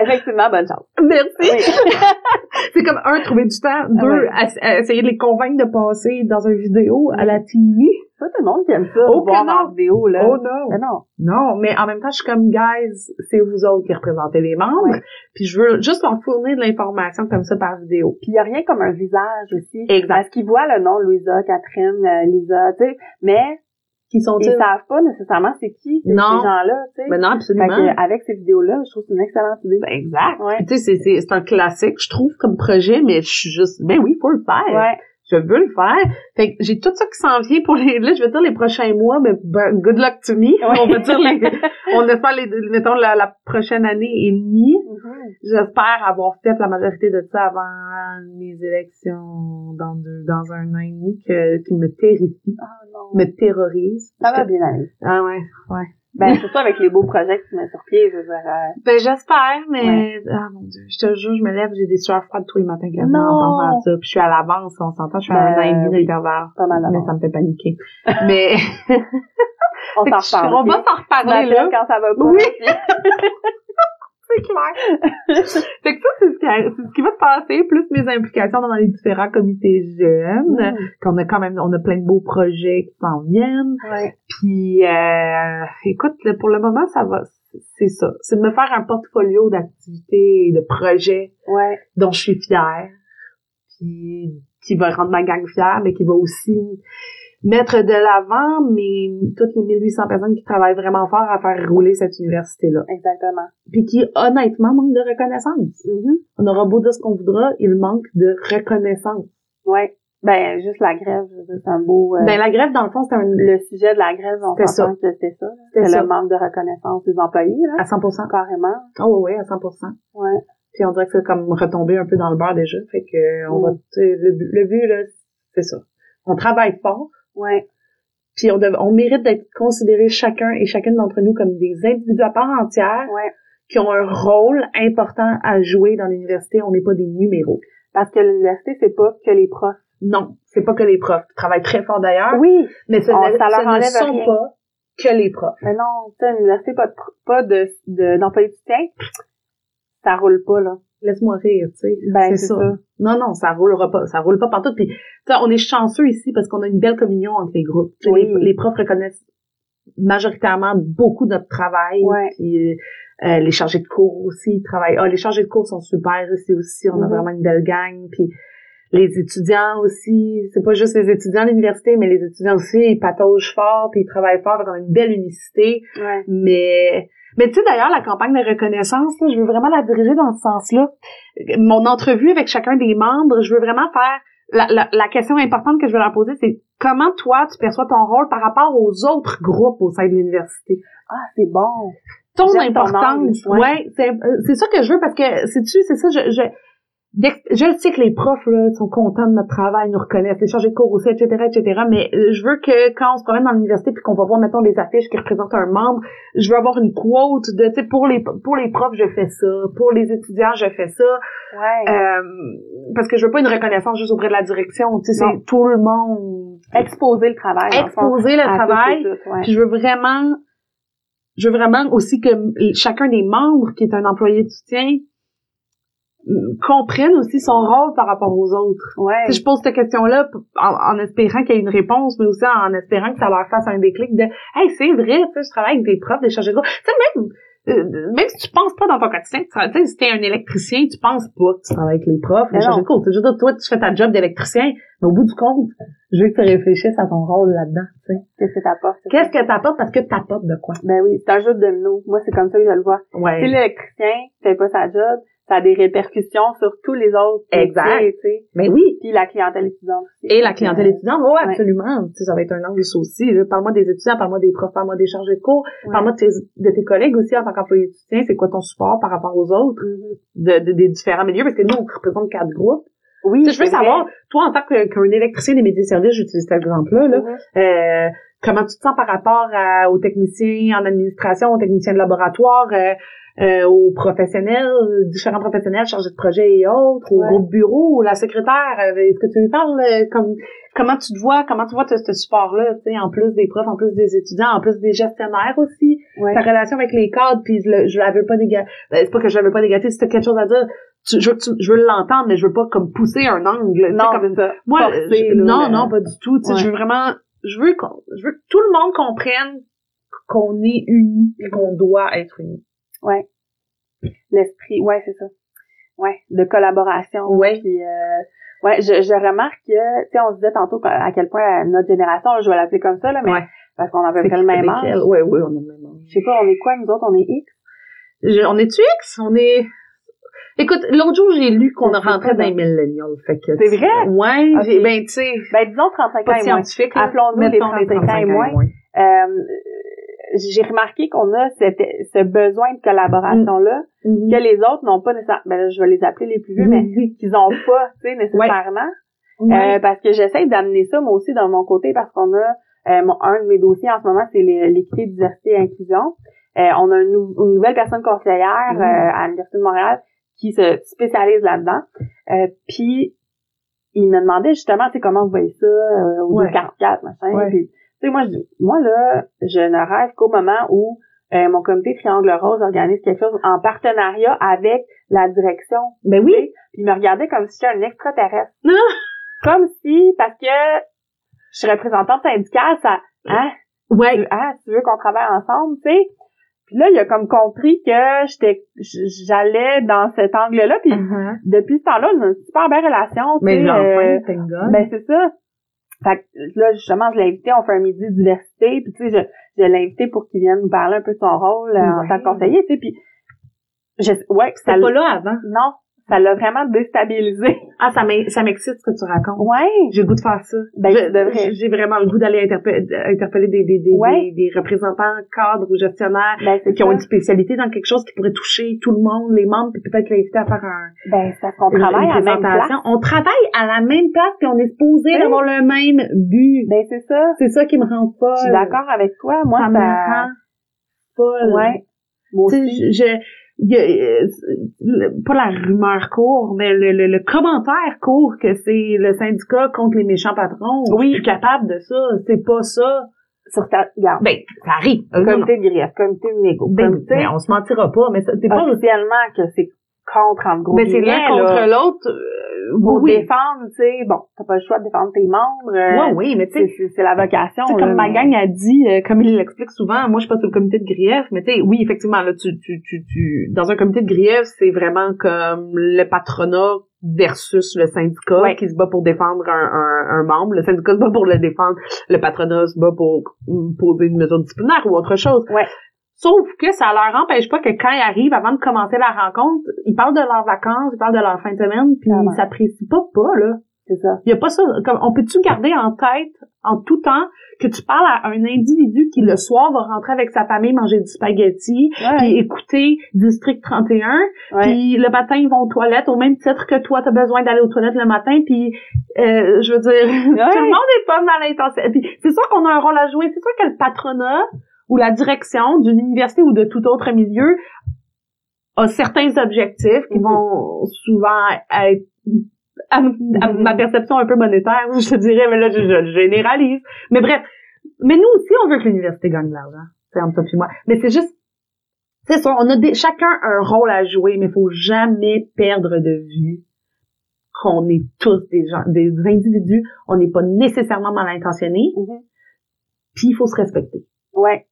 effectivement, bonne chance. Merci. Oui. *laughs* c'est comme un trouver du temps, deux ouais. à- à essayer de les convaincre de passer dans une vidéo à la TV. Pas tout le monde qui aime ça, Oh, voir vidéo, là. Oh non. Mais non. Non, mais en même temps, je suis comme, guys, c'est vous autres qui représentez les membres. Ouais. Puis je veux juste leur fournir de l'information comme ça par vidéo. Puis il y a rien comme un visage aussi. Exact. Parce qu'ils voient le nom Louisa, Catherine, euh, Lisa, tu sais, mais Qui sont ils savent pas nécessairement c'est qui ces, gens-là, tu sais. Mais non, Fait absolument. que, avec ces vidéos-là, je trouve que c'est une excellente idée. Ben, exact. Ouais. Tu sais, c'est, c'est, c'est un classique, je trouve, comme projet, mais je suis juste, ben oui, faut le faire. Ouais. Je veux le faire. Fait que j'ai tout ça qui s'en vient pour les, là, je veux dire les prochains mois, mais ben, good luck to me. On va dire les, on espère les, mettons, la, la prochaine année et demie. Mhm. J'espère avoir fait la majorité de ça avant mes élections dans deux, dans un an et demi que, qui me terrifie, Ah non. me terrorise. Ça va bien aller. Ah ouais, ouais. Ben, surtout avec les beaux projets que tu mets sur pied, je veux dire. euh, Ben j'espère, mais ah mon dieu, je te jure, je me lève, j'ai des sueurs froides tous les matins en Non. pensant à ça. Puis je suis à l'avance, on s'entend, je suis à Ben, un an et demi oui. d'intervalle. pas mal Mais ça me fait paniquer. *laughs* mais On s'en *laughs* reparle. on va s'en reparler là. quand ça va pas. Oui. *laughs* C'est clair. *laughs* fait que ça, c'est ce, qui a- c'est ce qui va se passer, plus mes implications dans les différents comités jeunes. Mm. Qu'on a quand même, on a plein de beaux projets qui s'en viennent. Ouais. Puis, euh, écoute, là, pour le moment, ça va, c'est ça. C'est de me faire un portfolio d'activités et de projets Ouais. dont je suis fière, puis qui va rendre ma gang fière, mais qui va aussi mettre de l'avant mes toutes les 1800 personnes qui travaillent vraiment fort à faire rouler cette université-là. Exactement. Puis qui, honnêtement, manquent de reconnaissance. Mhm. On aura beau dire ce qu'on voudra, il manque de reconnaissance. Ouais. Ben, juste la grève, c'est un beau... euh, Ben, la grève, dans le fond, c'est un... le sujet de la grève, on s'entend que c'est ça. C'est le manque de reconnaissance des employés, là. À 100%. Carrément. Oh oui, à 100%. Ouais. Puis on dirait que c'est comme retombé un peu dans le beurre déjà. Fait que on va, Mm. sais, le, but- le but, là, c'est ça. On travaille fort, Ouais. puis on, dev- on mérite d'être considérés chacun et chacune d'entre nous comme des individus à part entière Ouais. qui ont un rôle important à jouer dans l'université. On n'est pas des numéros. Parce que l'université, c'est pas que les profs. Non, c'est pas que les profs qui travaillent très fort d'ailleurs, Oui. mais ce, On- ne, ça leur ce ne sont rien. pas que les profs. Mais non, tu sais, l'université, pas de, pas de, de, d'employés. Ça roule pas, là. Laisse-moi rire, tu sais. Ben, c'est ça. ça. Non, non, ça roulera pas. Ça roule pas partout. Puis, tu sais, on est chanceux ici parce qu'on a une belle communion entre les groupes. Oui. Les, les profs reconnaissent majoritairement beaucoup notre travail. Ouais. Puis, euh, les chargés de cours aussi ils travaillent. Ah, les chargés de cours sont super ici aussi. On a Mhm. vraiment une belle gang. Puis, les étudiants aussi, c'est pas juste les étudiants de l'université, mais les étudiants aussi, ils pataugent fort, puis ils travaillent fort, donc on a une belle unicité. Ouais. Mais, mais tu sais, d'ailleurs, la campagne de reconnaissance, là, je veux vraiment la diriger dans ce sens-là. Mon entrevue avec chacun des membres, je veux vraiment faire la, la, la question importante que je veux leur poser, c'est comment toi, tu perçois ton rôle par rapport aux autres groupes au sein de l'université? Ah, c'est bon. Ton ton importance. angle, ouais. ouais, c'est euh, c'est ça que je veux parce que, sais-tu, c'est ça, je, je, je sais que les profs là, sont contents de notre travail, nous reconnaissent, les chargés de cours aussi, etc., etc. Mais euh, je veux que quand on se promène dans l'université puis qu'on va voir, mettons, les affiches qui représentent un membre, je veux avoir une quote de, tu sais, pour les pour les profs, je fais ça, pour les étudiants, je fais ça, Ouais. euh, parce que je veux pas une reconnaissance juste auprès de la direction, tu sais, c'est tout le monde Exposer le travail. exposer le travail. ouais. Puis je veux vraiment, je veux vraiment aussi que chacun des membres qui est un employé de soutien comprenne aussi son rôle par rapport aux autres. Ouais. Sais, je pose cette question-là en, en espérant qu'il y ait une réponse, mais aussi en espérant que ça leur fasse un déclic de Hey, c'est vrai, tu sais, je travaille avec des profs, des chargés de cours. Tu sais, même, euh, même si tu penses pas dans ton quotidien, tu si t'es un électricien, tu penses pas que tu travailles avec les profs, les chargés de cours. Tu sais, Je veux dire, toi, tu fais ta job d'électricien, mais au bout du compte, je veux que tu réfléchisses à ton rôle là-dedans, tu sais. Qu'est-ce que t'apportes? Qu'est-ce que t'apportes? Parce que t'apportes de quoi? Ben oui, c'est un jeu de domino. Moi, c'est comme ça que je le vois. Si Ouais. l'électricien fait pas sa job, ça a des répercussions sur tous les autres. Exact. métiers, tu sais. Mais oui. Puis la clientèle étudiante aussi. Et la clientèle étudiante, oui, Ouais. absolument. Tu sais, ça va être un angle aussi. là. Parle-moi des étudiants, parle-moi des profs, parle-moi des chargés de cours, Ouais. parle-moi de tes, de tes collègues aussi en tant qu'employé soutien. C'est quoi ton support par rapport aux autres Mhm. de, de- des différents milieux? Parce que nous, on représente quatre groupes. Oui, Tu sais, je veux vrai. savoir, toi, en tant qu'un électricien des métiers de service, j'utilise cet exemple-là, là, euh, comment tu te sens par rapport à- aux techniciens en administration, aux techniciens de laboratoire, euh, euh, aux professionnels, différents professionnels chargés de projet et autres, au Ouais. groupe bureau, la secrétaire. euh, Est-ce que tu lui parles euh, comme comment tu te vois, comment tu vois ce, support-là, tu sais, en plus des profs, en plus des étudiants, en plus des gestionnaires aussi, Ouais. ta relation avec les cadres, puis le- je la veux pas négative. c'est pas que je la veux pas négative, si t'as quelque chose à dire, tu- je, veux tu- je veux l'entendre, mais je veux pas comme pousser un angle. Non, comme ça. moi, Forcer, je- là, non, le- non, pas du tout. Tu sais, Ouais. Je veux vraiment, je veux qu'on, je veux que tout le monde comprenne qu'on est unis et qu'on doit être unis. Ouais. L'esprit, ouais, c'est ça. Ouais, de collaboration. Ouais. Puis, euh, ouais, je, je remarque que, tu sais, on se disait tantôt à quel point notre génération, je vais l'appeler comme ça, là, mais Ouais. parce qu'on a à peu près le même âge. Oui, oui, on a le même âge. Je sais pas, on est quoi, nous autres, on est X? Je- on est-tu X? On est... Écoute, l'autre jour, j'ai lu qu'on quoi, dans les millennials. Fait que, C'est vrai? Ouais, Ok. j'ai, ben, tu sais, Ben, disons 35 ans et moins. scientifique. là. Appelons-nous les Mettons 35 ans et moins. Euh, j'ai remarqué qu'on a cette, ce besoin de collaboration-là Mhm. que les autres n'ont pas nécessairement. Ben là, je vais les appeler les plus vieux, mais Mhm. qu'ils ont pas, tu sais, nécessairement. Ouais. Euh, parce que j'essaie d'amener ça moi aussi dans mon côté parce qu'on a euh, mon- un de mes dossiers en ce moment c'est l'équité, diversité et inclusion. Euh, on a une, nou- une nouvelle personne conseillère Mhm. euh, à l'université de Montréal qui se spécialise là-dedans. Euh, puis il me demandait justement tu sais comment vous voyez ça euh, au Ouais. 244 machin. Ouais. Puis, tu sais moi je dis moi là je ne rêve qu'au moment où euh, mon comité Triangle Rose organise quelque chose en partenariat avec la direction Ben oui. puis il me regardait comme si j'étais un extraterrestre. Non. *laughs* Comme si, parce que je suis représentante syndicale, ça, hein, Ouais. tu, hein, tu veux qu'on travaille ensemble, tu sais? Puis là, il a comme compris que j'étais, j'allais dans cet angle-là, puis Uh-huh. depuis ce temps-là, on a une super belle relation, Mais genre, euh, ben c'est ça. Fait que là, justement, je l'ai invité, on fait un midi diversité, puis tu sais, je, je l'ai invité pour qu'il vienne nous parler un peu de son rôle euh, en tant que conseiller, tu sais, puis je, ouais, ça C'était pas là avant. non, ça l'a vraiment déstabilisé. *laughs* Ah, ça m'ex- ça m'excite ce que tu racontes. Ouais. J'ai le goût de faire ça. Ben. J'ai vraiment le goût d'aller interpe- interpeller des, des, des, Ouais. des, des représentants, cadres ou gestionnaires Ben, qui ont ça. une spécialité dans quelque chose qui pourrait toucher tout le monde, les membres, puis peut-être l'inviter à faire un, Ben, qu'on une, travaille une à la même place. On travaille à la même place, puis on est supposé Oui. d'avoir le même but. Ben, c'est ça. C'est ça qui me rend folle. Je suis d'accord avec toi. Moi, ça ça... me rend folle. Ouais. Moi aussi. je, je- il y a, euh, pas la rumeur court, mais le, le, le commentaire court que c'est le syndicat contre les méchants patrons. Oui. Je suis capable de ça. C'est pas ça. Sur ta... Regarde. Ben, ça arrive. Comité de grief, comité de négo. Ben, comité... ben, on se mentira pas, mais c'est pas... officiellement que c'est contre, entre gros Ben, c'est l'un contre l'autre. euh, Pour oui. défendre, tu sais, bon, t'as pas le choix de défendre tes membres. euh, Ouais, oui, mais tu c'est, sais, c'est, c'est la vocation. Là, comme ma mais- gang a dit, euh, comme il l'explique souvent, moi je suis pas sur le comité de grief, mais tu sais, oui, effectivement, là, tu, tu, tu, tu, dans un comité de grief, c'est vraiment comme le patronat versus le syndicat Ouais. qui se bat pour défendre un, un, un membre. Le syndicat se bat pour le défendre, le patronat se bat pour poser une mesure disciplinaire ou autre chose. Ouais. Sauf que ça leur empêche pas que quand ils arrivent, avant de commencer la rencontre, ils parlent de leurs vacances, ils parlent de leur fin de semaine, puis ils s'apprécient pas pas, là. C'est ça. Il y a pas ça. Comme, on peut-tu garder en tête, en tout temps, que tu parles à un individu qui, le soir, va rentrer avec sa famille manger du spaghetti, Ouais. puis écouter District 31, ouais. puis le matin, ils vont aux toilettes, au même titre que toi, tu as besoin d'aller aux toilettes le matin, puis euh, je veux dire, *laughs* tout le monde est pas dans l'intention. Puis c'est sûr qu'on a un rôle à jouer. C'est sûr que le patronat ou la direction d'une université ou de tout autre milieu a certains objectifs qui Mhm. vont souvent être à, à Mhm. ma perception un peu monétaire, je te dirais, mais là, je, je généralise. Mais bref, mais nous aussi, on veut que l'université gagne de l'argent. C'est entre toi et moi. Mais c'est juste, c'est ça, on a des, chacun un rôle à jouer, mais il faut jamais perdre de vue qu'on est tous des gens, des individus, on n'est pas nécessairement mal intentionnés, Mhm. puis il faut se respecter. Ouais.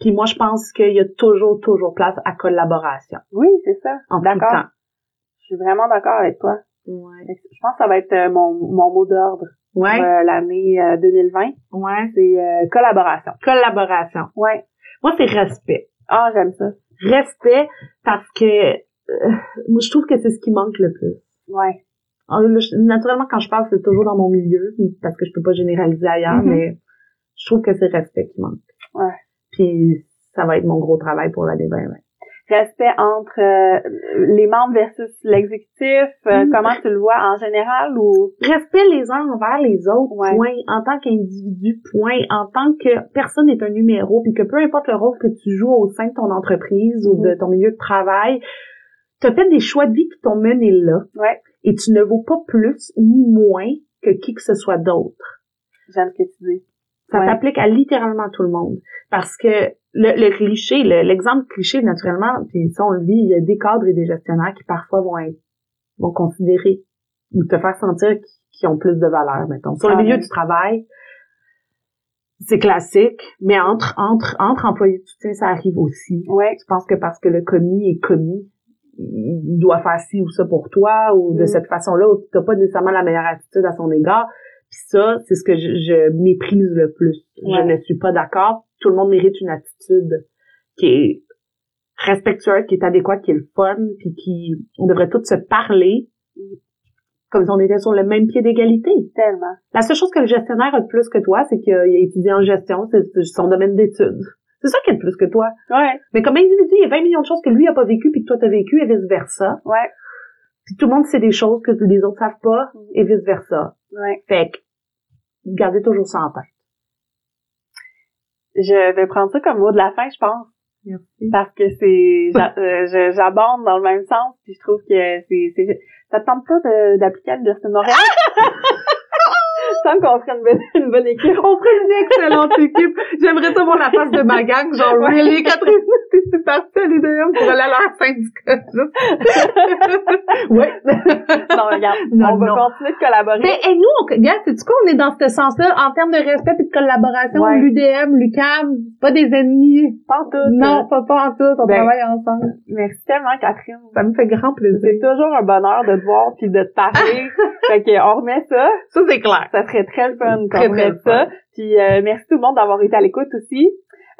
Puis moi, je pense qu'il y a toujours, toujours place à collaboration. Oui, c'est ça. En D'accord. temps. Je suis vraiment d'accord avec toi. Ouais. Je pense que ça va être euh, mon, mon mot d'ordre pour Ouais. euh, l'année euh, 2020. Ouais. C'est euh, collaboration. Collaboration. Ouais. Moi, c'est respect. Ah, j'aime ça. Respect parce que euh, moi, je trouve que c'est ce qui manque le plus. Ouais. Ah, Naturellement, quand je parle, c'est toujours dans mon milieu, parce que je peux pas généraliser ailleurs, Mhm. mais je trouve que c'est respect qui manque. Ouais. Puis ça va être mon gros travail pour l'année 2020. respect entre euh, les membres versus l'exécutif, euh, Mm. comment tu le vois en général ou? Respect les uns envers les autres, Ouais. point. En tant qu'individu, point. En tant que personne n'est un numéro, puis que peu importe le rôle que tu joues au sein de ton entreprise ou de ton milieu de travail, tu as fait des choix de vie qui t'ont mené là. Ouais. Et tu ne vaux pas plus ni moins que qui que ce soit d'autre. j'aime ce que tu dis. Ça Ouais. s'applique à littéralement tout le monde. Parce que le, le cliché, le- l'exemple cliché, naturellement, puis ça on le vit, il y a des cadres et des gestionnaires qui parfois vont être, vont considérer ou te faire sentir qu'ils ont plus de valeur, mettons. Sur le Ah milieu du travail, c'est classique, mais entre, entre, entre employés de soutien, ça arrive aussi. Ouais. Je pense que parce que le commis est commis, il doit faire ci ou ça pour toi, ou de Mm. cette façon-là, où t'as pas nécessairement la meilleure attitude à son égard. Puis ça, c'est ce que je, je méprise le plus. Ouais. Je ne suis pas d'accord. Tout le monde mérite une attitude qui est respectueuse, qui est adéquate, qui est le fun, puis qui, on devrait tous se parler comme si on était sur le même pied d'égalité. Tellement. La seule chose que le gestionnaire a de plus que toi, c'est qu'il a étudié en gestion, c'est c'est son domaine d'études. C'est ça qu'il a de plus que toi. Ouais. Mais comme individu, il y a 20 millions de choses que lui a pas vécu puis que toi t'as vécu et vice versa. Ouais. Puis tout le monde sait des choses que les autres savent pas et vice versa. Ouais. Fait que gardez toujours ça en tête. Je vais prendre ça comme mot de la fin, je pense. Merci. parce que c'est *laughs* euh, j'abonde dans le même sens puis je trouve que c'est ça te tente pas d'appliquer à l'Université de Montréal? *laughs* qu'on ferait une bonne, une bonne équipe On ferait une excellente équipe. J'aimerais ça voir la face de ma gang, genre really Catherine, t'es partie à l'IDM pour aller à leur syndicat? *laughs* ouais. non regarde Non, on va continuer de collaborer Mais et nous, on, regarde, c'est quoi, on est dans ce sens-là en termes de respect et de collaboration. Ouais. L'UDM, l'UCAM, pas des ennemis. pas en tout Non, pas, pas en tout. On Ben, travaille ensemble. merci tellement Catherine Ça me fait grand plaisir. c'est toujours un bonheur de te voir puis de te parler *laughs* fait que on remet ça Ça, c'est clair. ça très le fun Très, qu'on très ça puis euh, merci tout le monde d'avoir été à l'écoute aussi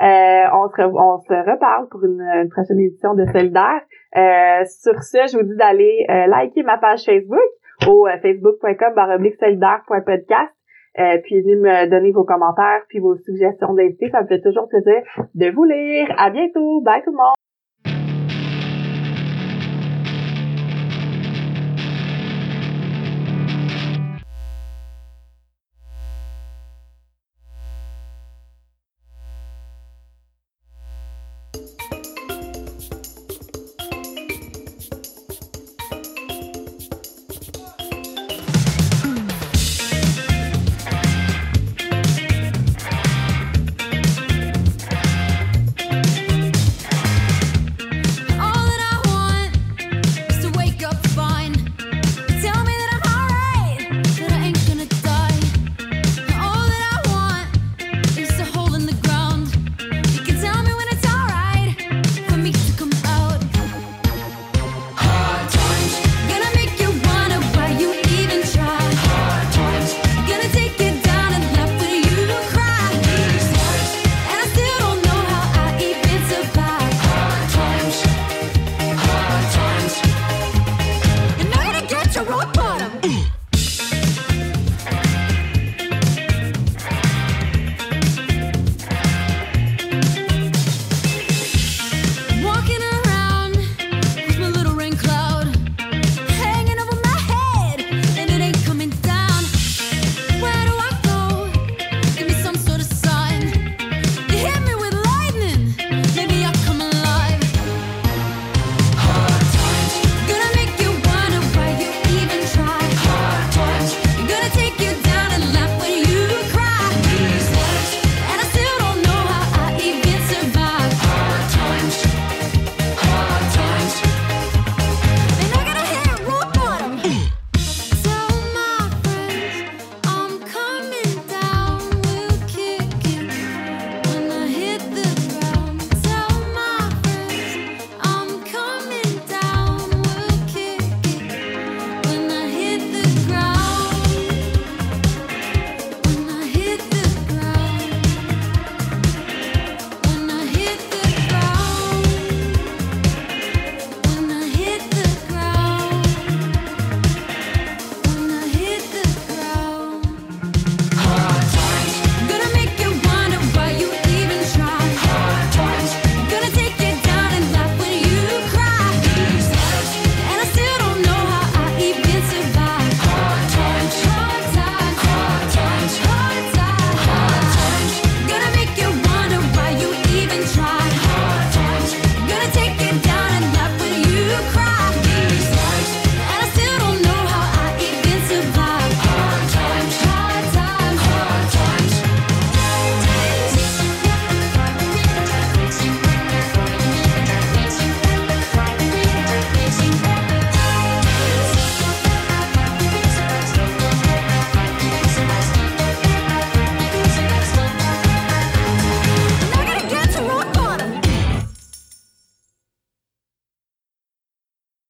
Euh, on, se on se reparle pour une, une prochaine édition de Solidaire. Euh, sur ce, je vous dis d'aller euh, liker ma page Facebook au euh, facebook.com solidaire.podcast. Euh, puis venez me donner vos commentaires puis vos suggestions d'invités. Ça me fait toujours plaisir de vous lire. À bientôt. Bye tout le monde.